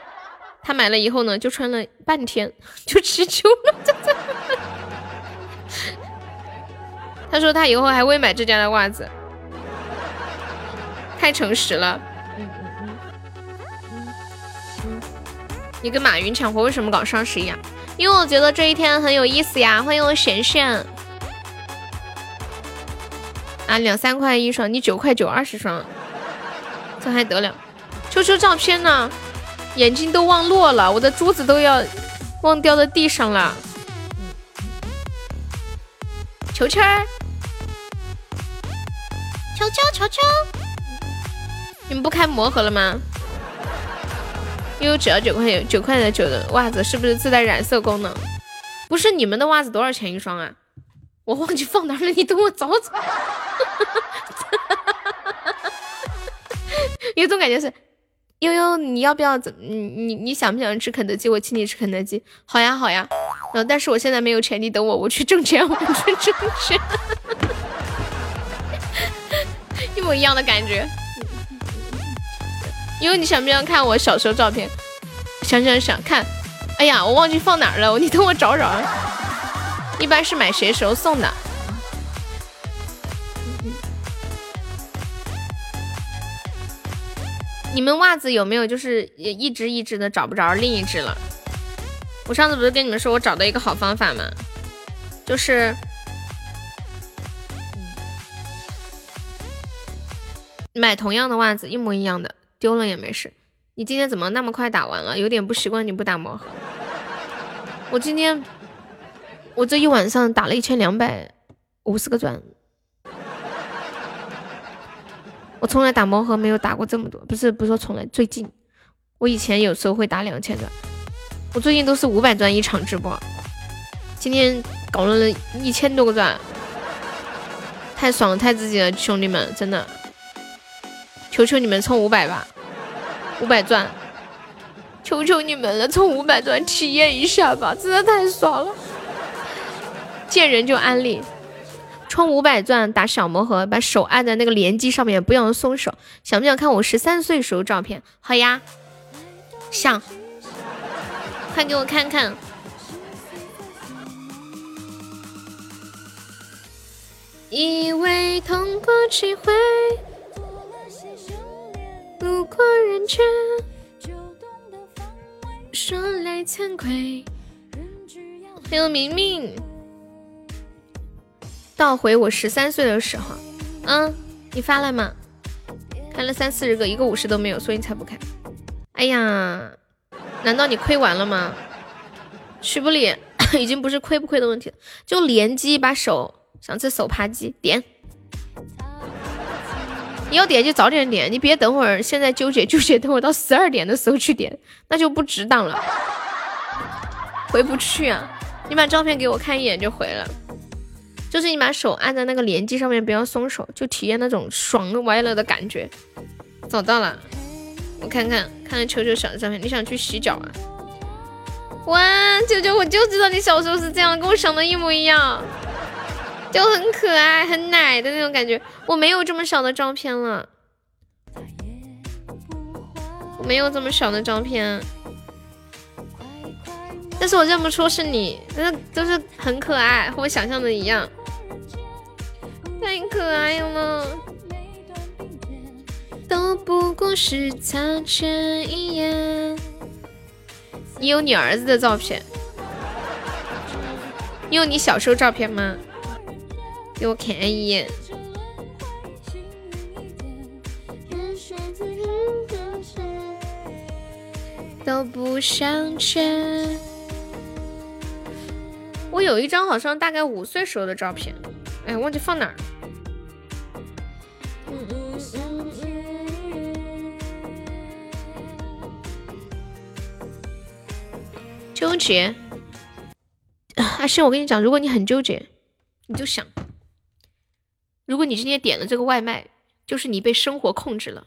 Speaker 2: 他买了以后呢，就穿了半天就起球了。他说他以后还会买这家的袜子。太诚实了，你跟马云抢活为什么搞双十一啊？因为我觉得这一天很有意思呀！欢迎我璇璇啊，两三块一双，你九块九二十双，这还得了？秋秋照片呢？眼睛都忘落了，我的珠子都要忘掉在地上了。球球儿，球球球球。你们不开魔盒了吗？因为只要九块九块的九的袜子，是不是自带染色功能？不是你们的袜子多少钱一双啊？我忘记放哪了，你等我找找。有种感觉是，悠悠，你要不要？怎你你你想不想吃肯德基？我请你吃肯德基。好呀好呀。嗯，但是我现在没有钱，你等我，我去挣钱，我去挣钱。一模一样的感觉。因为你想不想看我小时候照片？想想想看，哎呀，我忘记放哪儿了，你等我找找。一般是买谁时候送的？你们袜子有没有就是也一只一只的找不着另一只了？我上次不是跟你们说我找到一个好方法吗？就是买同样的袜子，一模一样的。丢了也没事。你今天怎么那么快打完了？有点不习惯你不打魔盒。我今天我这一晚上打了一千两百五十个钻。我从来打魔盒没有打过这么多，不是不是说从来，最近我以前有时候会打两千钻，我最近都是五百钻一场直播。今天搞了一千多个钻，太爽了，太刺激了，兄弟们，真的，求求你们充五百吧。五百钻，求求你们了，充五百钻体验一下吧，真的太爽了！见人就安利，充五百钻打小魔盒，把手按在那个连击上面，不要松手。想不想看我十三岁时候照片？好呀，想，快给我看看。以为痛过几回。路过人间，说来惭愧。还有明明。倒回我十三岁的时候，嗯，你发了吗？开了三四十个，一个五十都没有，所以你才不开。哎呀，难道你亏完了吗？徐不理，已经不是亏不亏的问题了，就连击一把手，想吃手扒鸡点。你要点就早点点，你别等会儿现在纠结纠结，等会儿到十二点的时候去点，那就不值当了，回不去啊！你把照片给我看一眼就回了。就是你把手按在那个连击上面，不要松手，就体验那种爽歪了的感觉。找到了，我看看，看看球球小的照片。你想去洗脚啊？哇，球球，我就知道你小时候是这样，跟我想的一模一样，就很可爱、很奶的那种感觉。我没有这么小的照片了，我没有这么小的照片，但是我认不出是你，但是都是很可爱，和我想象的一样。太可爱了，都不过是擦肩一眼。你有你儿子的照片？你有你小时候照片吗？给我看一眼。都不想见。我有一张好像大概五岁时候的照片，哎，忘记放哪儿。纠结，阿信，我跟你讲，如果你很纠结，你就想，如果你今天点了这个外卖，就是你被生活控制了；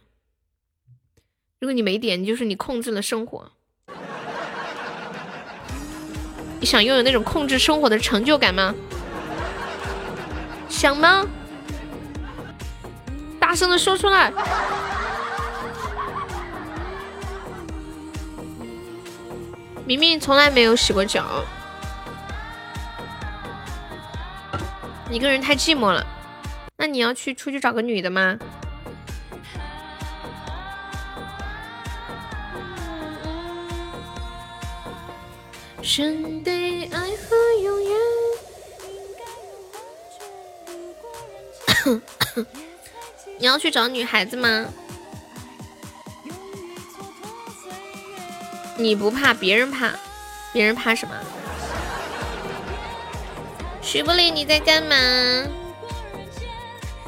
Speaker 2: 如果你没点，就是你控制了生活。你想拥有那种控制生活的成就感吗？想吗？大声的说出来！明明从来没有洗过脚，一个人太寂寞了。那你要去出去找个女的吗？你要去找女孩子吗？你不怕，别人怕，别人怕什么？徐不理，你在干嘛？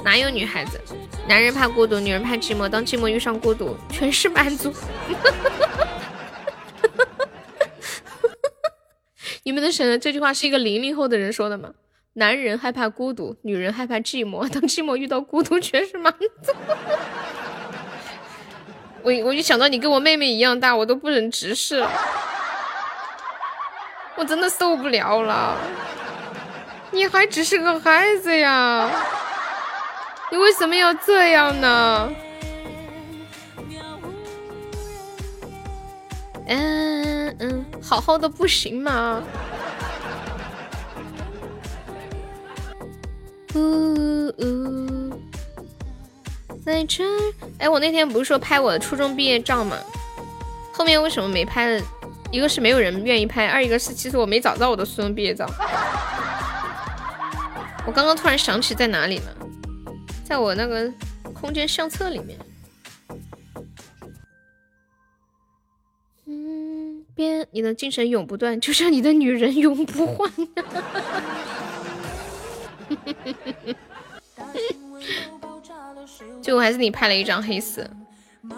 Speaker 2: 哪有女孩子？男人怕孤独，女人怕寂寞。当寂寞遇上孤独，全是满足。你们能想到这句话是一个零零后的人说的吗？男人害怕孤独，女人害怕寂寞。当寂寞遇到孤独，全是满足。我我就想到你跟我妹妹一样大，我都不忍直视，我真的受不了了。你还只是个孩子呀，你为什么要这样呢？嗯嗯，好好的不行吗？呜呜。在这儿，哎，我那天不是说拍我的初中毕业照吗？后面为什么没拍？一个是没有人愿意拍，二一个是其实我没找到我的初中毕业照。我刚刚突然想起在哪里了，在我那个空间相册里面。嗯，别，你的精神永不断，就像你的女人永不换。最后还是你拍了一张黑丝，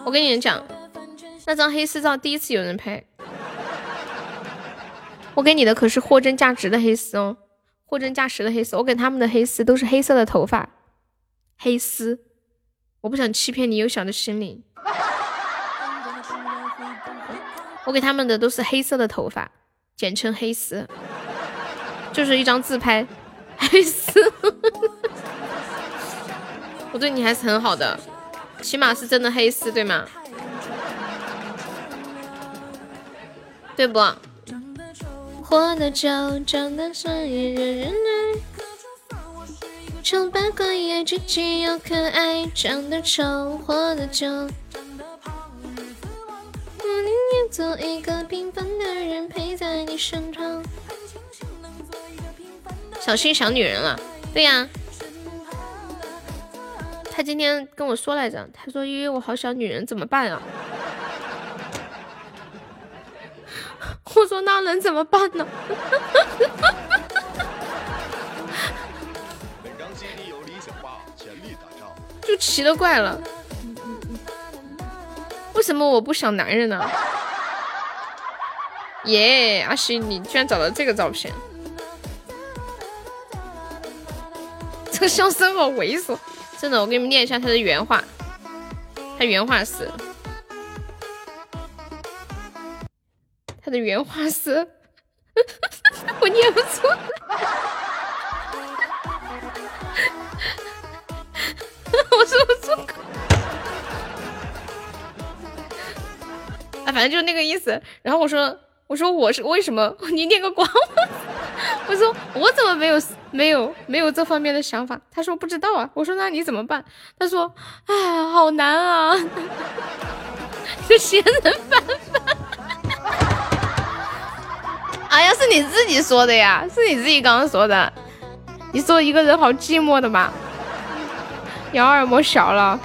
Speaker 2: 我跟你们讲，那张黑丝照第一次有人拍，我给你的可是货真价实的黑丝哦，货真价实的黑丝，我给他们的黑丝都是黑色的头发，黑丝，我不想欺骗你幼小的心灵，我给他们的都是黑色的头发，简称黑丝，就是一张自拍，黑丝。我对你还是很好的，起码是真的黑丝，对吗？对不？活的久，长得帅，人人爱。丑八怪也积极又可爱，长得丑，活得久。我宁愿做一个平凡的人，陪在你身旁。小心想女人了。对呀，他今天跟我说来着，他说因为我好想女人，怎么办啊？我说那能怎么办呢？就奇了怪了，为什么我不想男人呢？耶，阿西，你居然找到这个照片，这个笑声好猥琐，真的，我给你们念一下他的原话，他原话是，他的原话是，我念不出 我说不出口。啊，反正就是那个意思。然后我说。我说我是为什么？你念个光！我说我怎么没有没有没有这方面的想法？他说不知道啊。我说那你怎么办？他说哎，好难啊，这仙人翻翻。哎呀，是你自己说的呀，是你自己刚刚说的。你说一个人好寂寞的嘛？幺儿莫笑了，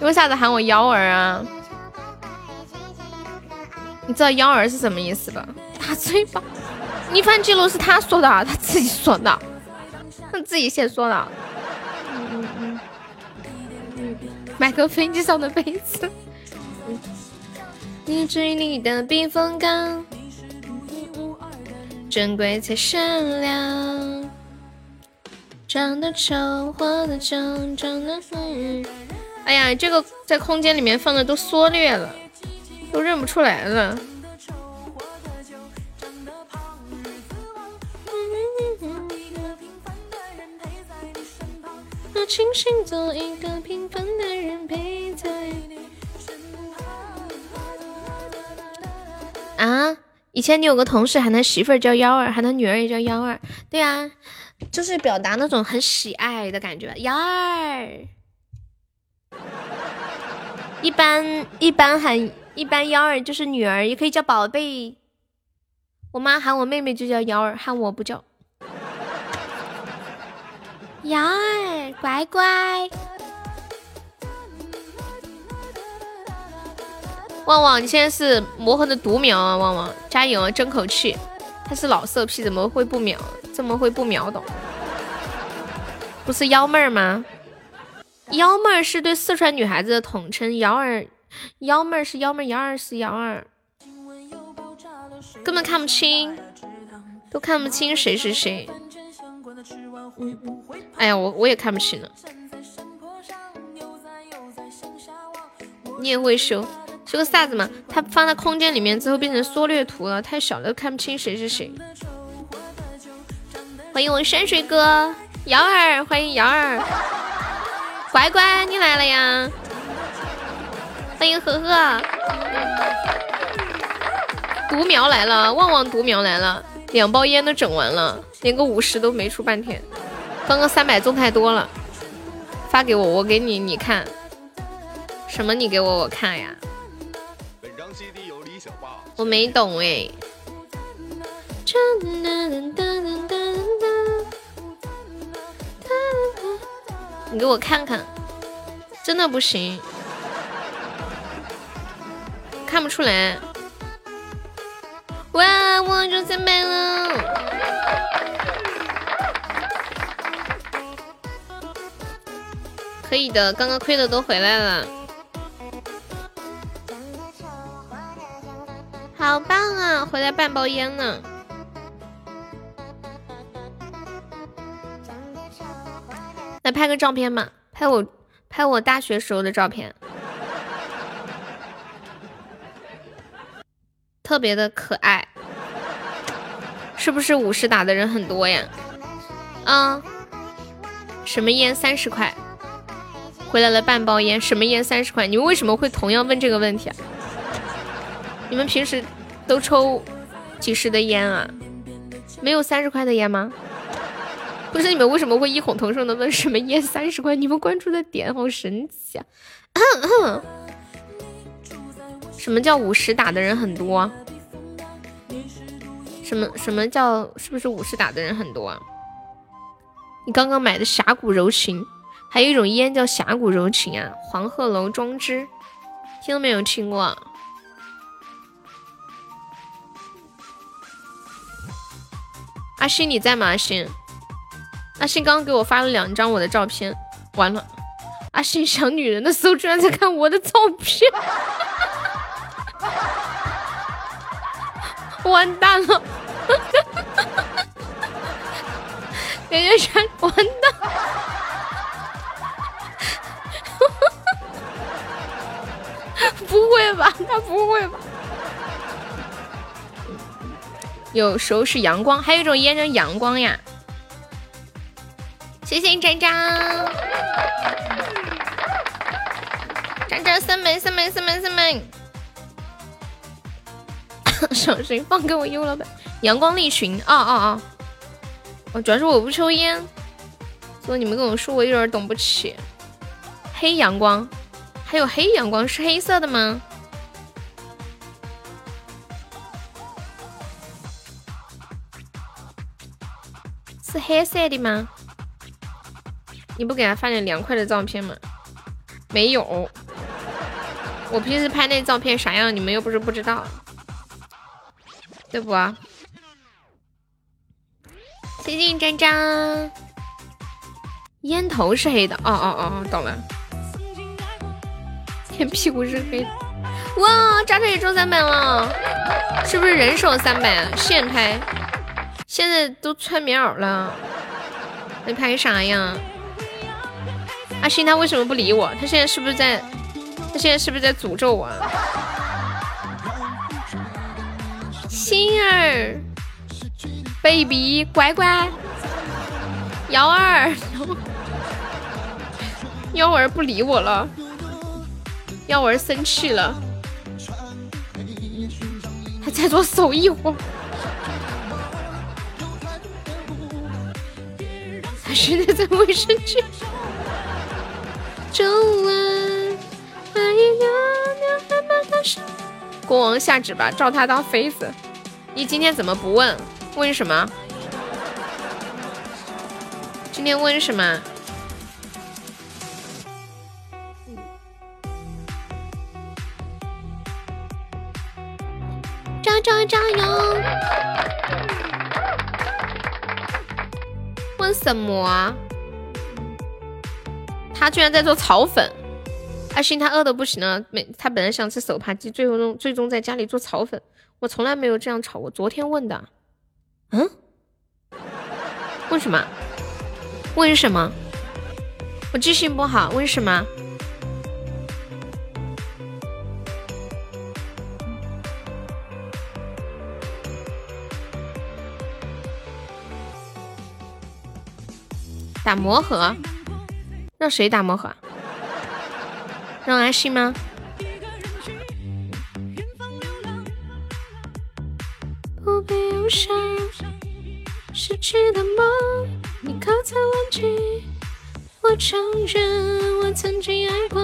Speaker 2: 你为啥子喊我幺儿啊？你知道“幺儿”是什么意思吧？大嘴巴！逆反记录是他说的，他自己说的，他自己先说的。嗯嗯嗯。买个飞机上的杯子。你嘴里的避风港，珍贵且善良。长得丑，活得久，长得美。哎呀，这个在空间里面放的都缩略了。都认不出来了。啊！以前你有个同事喊他媳妇儿叫幺儿，喊他女儿也叫幺儿。对啊，就是表达那种很喜爱的感觉。幺儿，一般一般喊。一般幺儿就是女儿，也可以叫宝贝。我妈喊我妹妹就叫幺儿，喊我不叫。幺儿，乖乖。旺旺，你现在是魔盒的独苗啊！旺旺，加油，争口气。他是老色批，怎么会不秒？怎么会不秒懂？不是幺妹儿吗？幺妹儿是对四川女孩子的统称，幺儿。幺妹儿是幺妹儿，幺二是幺二，根本看不清，都看不清谁是谁。哎呀，我我也看不清了。你也会修修个啥子嘛？它放在空间里面之后变成缩略图了，太小了，看不清谁是谁。欢迎我山水哥，瑶儿，欢迎瑶儿，乖乖，你来了呀。欢迎呵呵，独苗来了，旺旺独苗来了，两包烟都整完了，连个五十都没出半天，刚刚三百中太多了，发给我，我给你，你看，什么？你给我我看呀？我没懂哎，你给我看看，真的不行。看不出来，哇！我中三百了，可以的，刚刚亏的都回来了，好棒啊！回来半包烟呢，来拍个照片嘛，拍我拍我大学时候的照片。特别的可爱，是不是五十打的人很多呀？啊，什么烟三十块？回来了半包烟，什么烟三十块？你们为什么会同样问这个问题啊？你们平时都抽几十的烟啊？没有三十块的烟吗？不是你们为什么会异口同声的问什么烟三十块？你们关注的点好神奇啊！什么叫五十打的人很多？什么什么叫是不是五十打的人很多啊？你刚刚买的峡谷柔情，还有一种烟叫峡谷柔情啊，黄鹤楼装置，听都没有听过。阿星你在吗？阿星，阿信刚刚给我发了两张我的照片，完了，阿信想女人的时候居然在看我的照片，完蛋了，感觉全完蛋，不会吧？他不会吧？有时候是阳光，还有一种烟叫阳光呀。谢谢张张，张张三枚三枚三枚三枚，小心 放给我优老板。阳光丽群，啊啊啊！哦，主要是我不抽烟，所以你们跟我说我有点懂不起。黑阳光，还有黑阳光是黑色的吗？是黑色的吗？你不给他发点凉快的照片吗？没有，我平时拍那照片啥样，你们又不是不知道，对不？谢谢张张，烟头是黑的，哦哦哦哦，懂了，天屁股是黑的，哇，渣渣也中三百了，是不是人手三百现拍？现在都穿棉袄了，你拍啥呀？阿星他为什么不理我？他现在是不是在？他现在是不是在诅咒我？心儿，baby，乖乖，幺儿，幺儿不理我了，幺儿生气了，他再多守一会儿。现在在卫生间。国王下旨吧，照他当妃子。你今天怎么不问？问什么？今天问什么？加加加油！问什么？他居然在做炒粉！阿星他饿的不行了，每他本来想吃手扒鸡，最后最终在家里做炒粉。我从来没有这样炒过，昨天问的。嗯？为什么？为什么？我记性不好，为什么？打魔盒，让谁打魔盒？让阿信吗？不必忧伤，失去的梦，你可曾忘记？我承认我曾经爱过，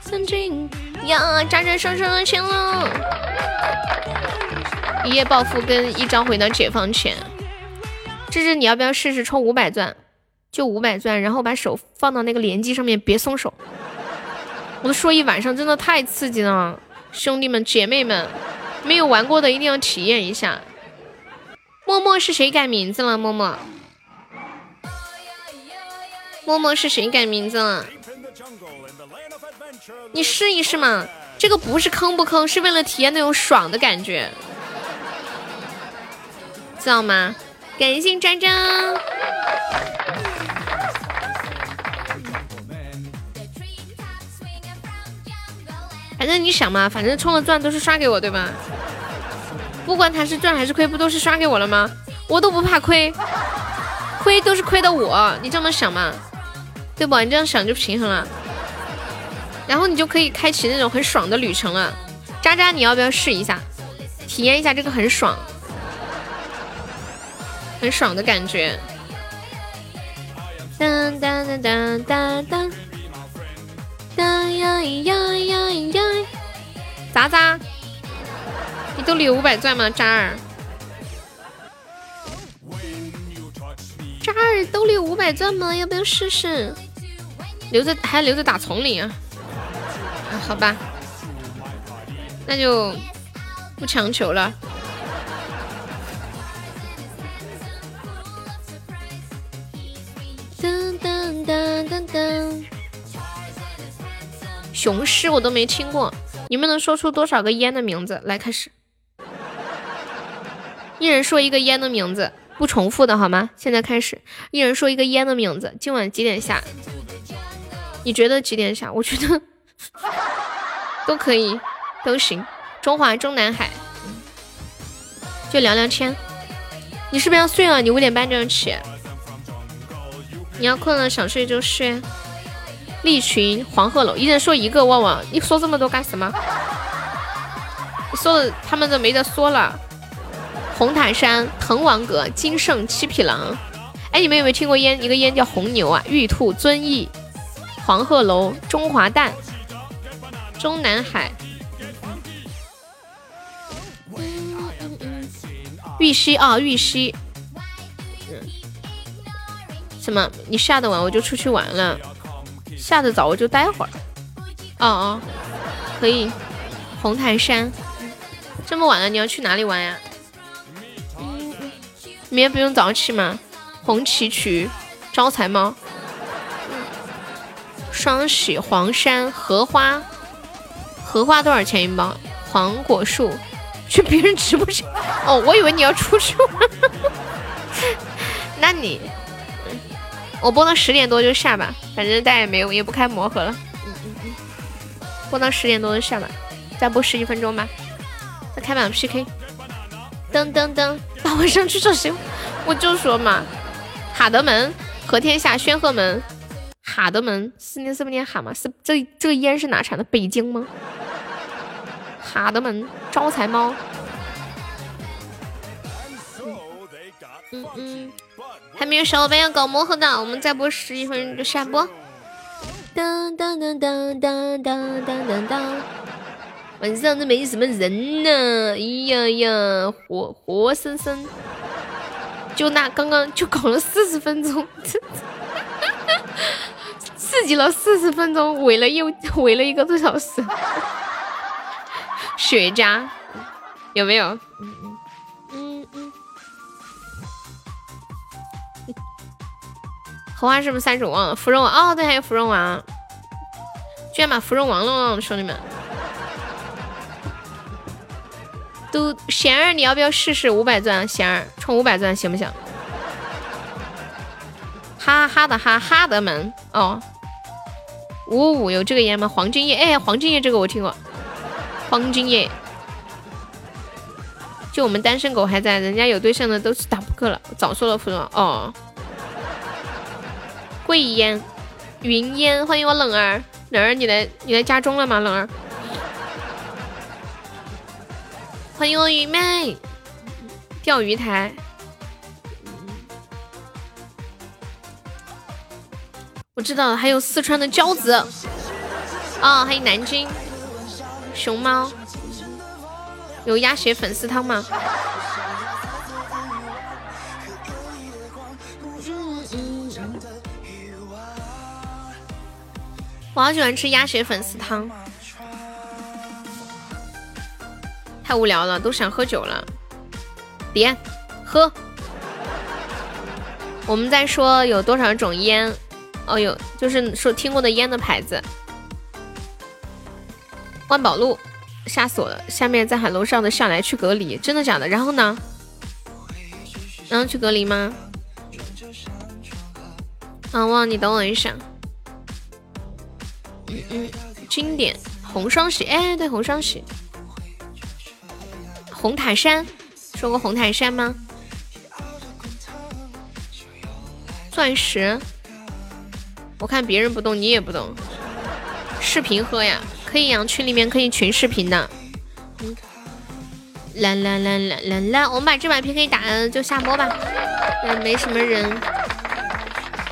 Speaker 2: 曾经呀，渣渣上上了钱了，一夜暴富跟一朝回到解放前。芝芝，你要不要试试充五百钻？就五百钻，然后把手放到那个连击上面，别松手。我都说一晚上，真的太刺激了，兄弟们姐妹们，没有玩过的一定要体验一下。默默是谁改名字了？默默，默默是谁改名字了？你试一试嘛，这个不是坑不坑，是为了体验那种爽的感觉，知道吗？感谢张张。反正你想嘛，反正充了钻都是刷给我，对吧？不管他是赚还是亏，不都是刷给我了吗？我都不怕亏，亏都是亏的我，你这么想嘛，对不？你这样想就平衡了，然后你就可以开启那种很爽的旅程了。渣渣，你要不要试一下，体验一下这个很爽、很爽的感觉？当当当当当当。呀呀呀呀呀！渣渣，你兜里有五百钻吗？渣儿，渣儿兜里有五百钻吗？要不要试试？留着还留着打丛林啊？啊，好吧，那就不强求了。噔噔噔噔噔，雄狮我都没听过，你们能说出多少个烟的名字？来开始，一人说一个烟的名字，不重复的好吗？现在开始，一人说一个烟的名字。今晚几点下？你觉得几点下？我觉得 都可以，都行。中华中南海，就聊聊天。你是不是要睡了？你五点半就要起。你要困了想睡就睡。利群黄鹤楼，一人说一个。旺旺，你说这么多干什么？说的他们都没得说了。红塔山、滕王阁、金圣、七匹狼。哎，你们有没有听过烟？一个烟叫红牛啊，玉兔、遵义、黄鹤楼、中华蛋、中南海、玉溪啊，玉溪。什么？你下的晚我就出去玩了，下的早我就待会儿。哦哦，可以。红台山，这么晚了你要去哪里玩呀？嗯明天不用早起吗？红旗渠、招财猫、双喜、黄山、荷花，荷花多少钱一包？黄果树，去别人直播间。哦，我以为你要出去玩。那你。我播到十点多就下吧，反正大家也没有，也不开魔盒了。嗯嗯嗯，播到十点多就下吧，再播十几分钟吧。再开把 PK。噔噔噔，那我上去找谁？我就说嘛，哈德门、和天下、宣赫门、哈德门，四念是不念哈嘛？是这这个烟是哪产的？北京吗？哈德门招财猫。嗯嗯。还没有小伙伴要搞魔盒的，我们再播十一分钟就下播。当当当当当当当当，晚上都没什么人呢，哎呀呀，活活生生，就那刚刚就搞了四十分钟，刺激了四十分钟，围了又围了一个多小时，雪茄有没有？荷花是不是三种忘了？芙蓉王哦，对，还有芙蓉王，居然把芙蓉王弄了，兄弟们！都贤儿，你要不要试试五百钻？贤儿充五百钻行不行？哈哈的哈哈德门哦，五五有这个烟吗？黄金叶哎，黄金叶这个我听过，黄金叶，就我们单身狗还在，人家有对象的都是打扑克了，早说了芙蓉王哦。贵烟，云烟，欢迎我冷儿，冷儿你来你来家中了吗？冷儿，欢迎我云妹，钓鱼台，我知道了，还有四川的娇子，啊，还有南京。熊猫，有鸭血粉丝汤吗？我好喜欢吃鸭血粉丝汤，太无聊了，都想喝酒了。点喝。我们在说有多少种烟？哦，有，就是说听过的烟的牌子。万宝路，吓死我了！下面在喊楼上的下来去隔离，真的假的？然后呢？然后去隔离吗？啊，旺，你等我一下。嗯嗯，经典红双喜，哎，对，红双喜，红塔山，说过红塔山吗？钻石，我看别人不动，你也不动。视频喝呀，可以呀，群里面可以群视频的。啦啦啦啦啦啦，我们把这把 PK 打了就下播吧。嗯，没什么人，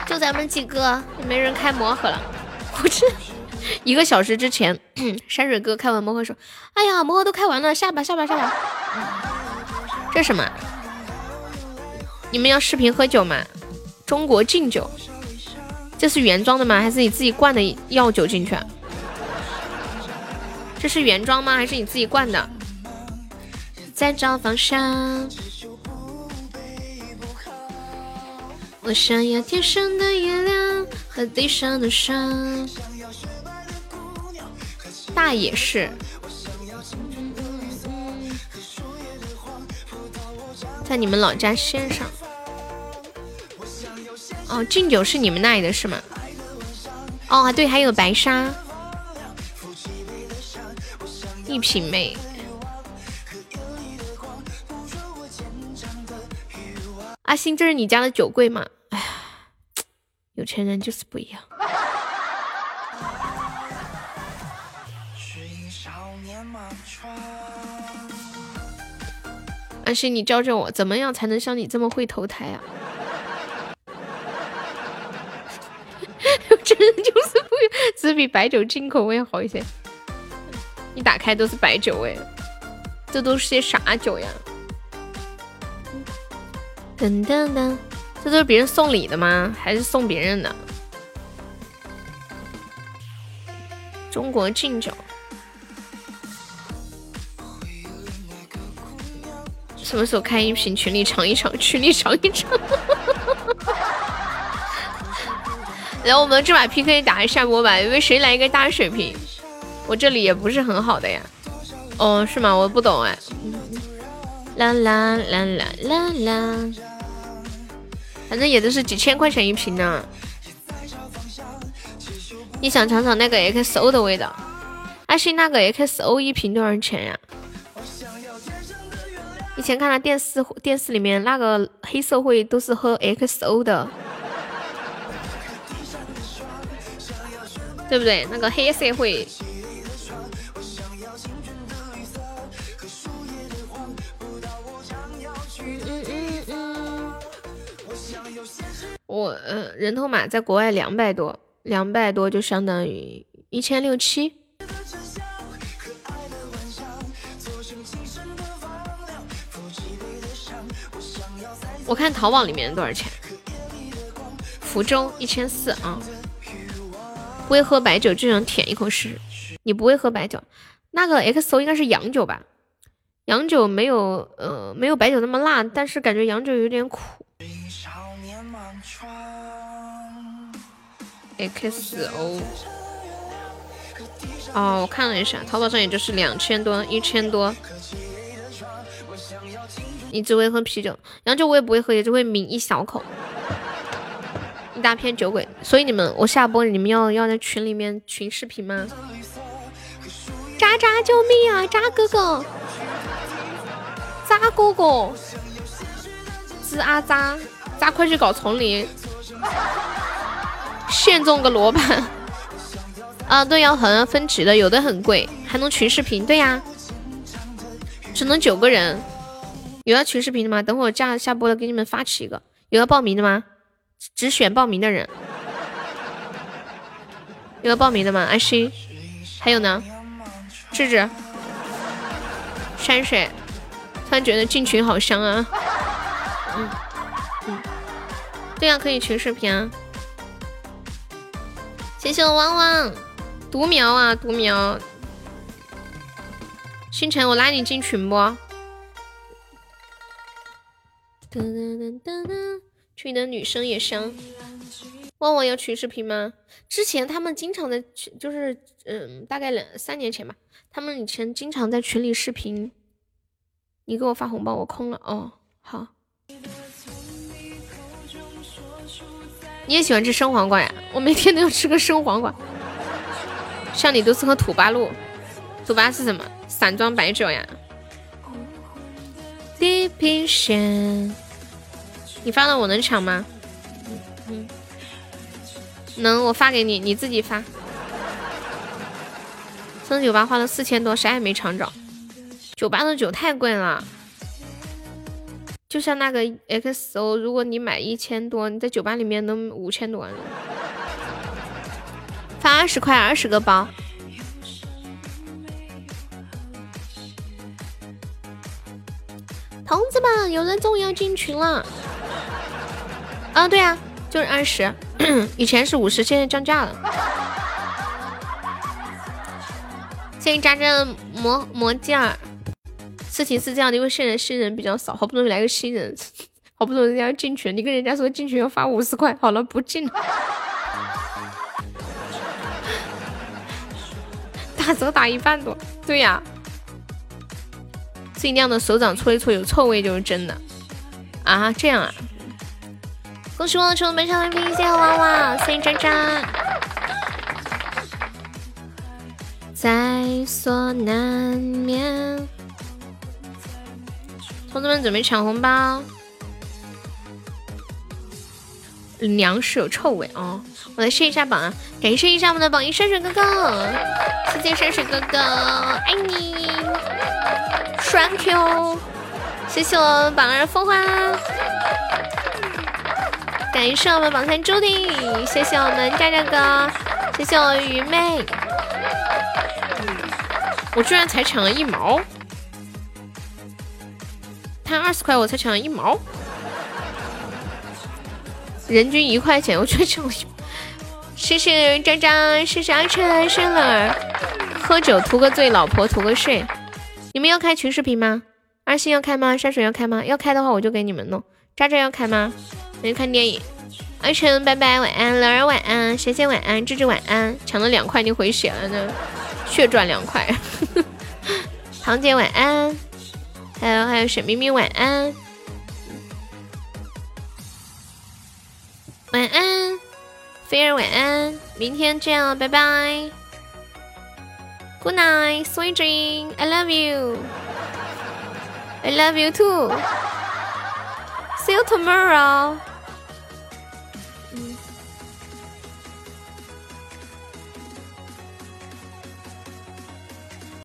Speaker 2: 就咱们几个，也没人开魔盒了。我这。一个小时之前，山水哥开完魔盒说：“哎呀，魔盒都开完了，下吧下吧下吧。”这什么？你们要视频喝酒吗？中国劲酒，这是原装的吗？还是你自己灌的药酒进去？这是原装吗？还是你自己灌的？在找方向。我想要天上的月亮和地上的沙。大野市，在你们老家县上。哦，敬酒是你们那里的是吗？哦，对，还有白沙，一品妹。阿星，这是你家的酒柜吗？哎呀，有钱人就是不一样。阿星，你教教我，怎么样才能像你这么会投胎啊？真的就是不，只比白酒进口味好一些。一打开都是白酒味，这都是些啥酒呀？噔噔噔，这都是别人送礼的吗？还是送别人的？中国劲酒，什么时候开一瓶群里尝一尝？群里尝一尝。来我们这把 PK 打一下播吧，因为谁来一个大水平？我这里也不是很好的呀。哦，是吗？我不懂哎。啦啦啦啦啦啦，反正也都是几千块钱一瓶呢。你想尝尝那个 XO 的味道？阿信，那个 XO 一瓶多少钱呀？以前看到电视电视里面那个黑社会都是喝 XO 的。对不对？那个黑社会，我呃人头马在国外两百多，两百多就相当于一千六七。我看淘宝里面多少钱？福州一千四啊。不会喝白酒就想舔一口试试。你不会喝白酒，那个 XO 应该是洋酒吧？洋酒没有呃没有白酒那么辣，但是感觉洋酒有点苦。XO 哦，我看了一下，淘宝上也就是两千多，一千多。你只会喝啤酒，洋酒我也不会喝，也只会抿一小口。一大片酒鬼，所以你们我下播，你们要要在群里面群视频吗？渣渣救命啊！渣哥哥，渣哥哥，吱啊渣渣，快去搞丛林，现种个罗盘。啊，对，要好像分级的，有的很贵，还能群视频。对呀，只能九个人。有要群视频的吗？等会儿下下播了，给你们发起一个。有要报名的吗？只选报名的人，有要报名的吗？阿星，还有呢？智智，山水，突然觉得进群好香啊！嗯嗯，对呀，可以群视频啊！谢谢我汪汪，独苗啊，独苗，星辰，我拉你进群不？噔噔噔噔噔。群的女生也香，旺旺要群视频吗？之前他们经常在群，就是嗯，大概两三年前吧，他们以前经常在群里视频。你给我发红包，我空了哦。好，你也喜欢吃生黄瓜呀？我每天都要吃个生黄瓜。像你都是喝土八路，土八是什么？散装白酒呀。地平线。你发了我能抢吗？嗯，能，我发给你，你自己发。升酒吧花了四千多，啥也没尝着。酒吧的酒太贵了，就像那个 XO，如果你买一千多，你在酒吧里面能五千多。发二十块，二十个包。同志们，有人终于要进群了。啊，对呀，就是二十，以前是五十，现在降价了。谢谢渣渣的魔魔镜儿。事情是这样的，因为现在新人比较少，好不容易来个新人，好不容易人家要进群，你跟人家说进群要发五十块，好了不进。打折打一半多，对呀。尽量的手掌搓一搓有臭味就是真的啊，这样啊。恭喜我成本上的冰，谢谢娃娃，谢谢渣渣。在所难免。同志们准备抢红包。粮食有臭味哦，我来试一下榜啊！感谢一下我们的榜一山水哥哥，谢谢山水哥哥，爱你，Thank you，谢谢我们榜二风花。感谢我们榜三朱迪，谢谢我们渣渣哥，谢谢我愚昧，我居然才抢了一毛，他二十块，我才抢了一毛，人均一块钱，我居然抢了一，谢谢渣渣，谢谢阿晨生了，喝酒图个醉，老婆图个睡，你们要开群视频吗？二星要开吗？山水要开吗？要开的话我就给你们弄，渣渣要开吗？去看电影，阿晨拜拜，晚安，乐儿晚安，贤贤晚安，芝芝晚安，抢了两块你回血了呢，血赚两块。堂姐晚安，还有还有沈冰冰晚安，晚安，菲儿晚安，明天见哦，拜拜，Good night, sweet dream, I love you, I love you too, see you tomorrow.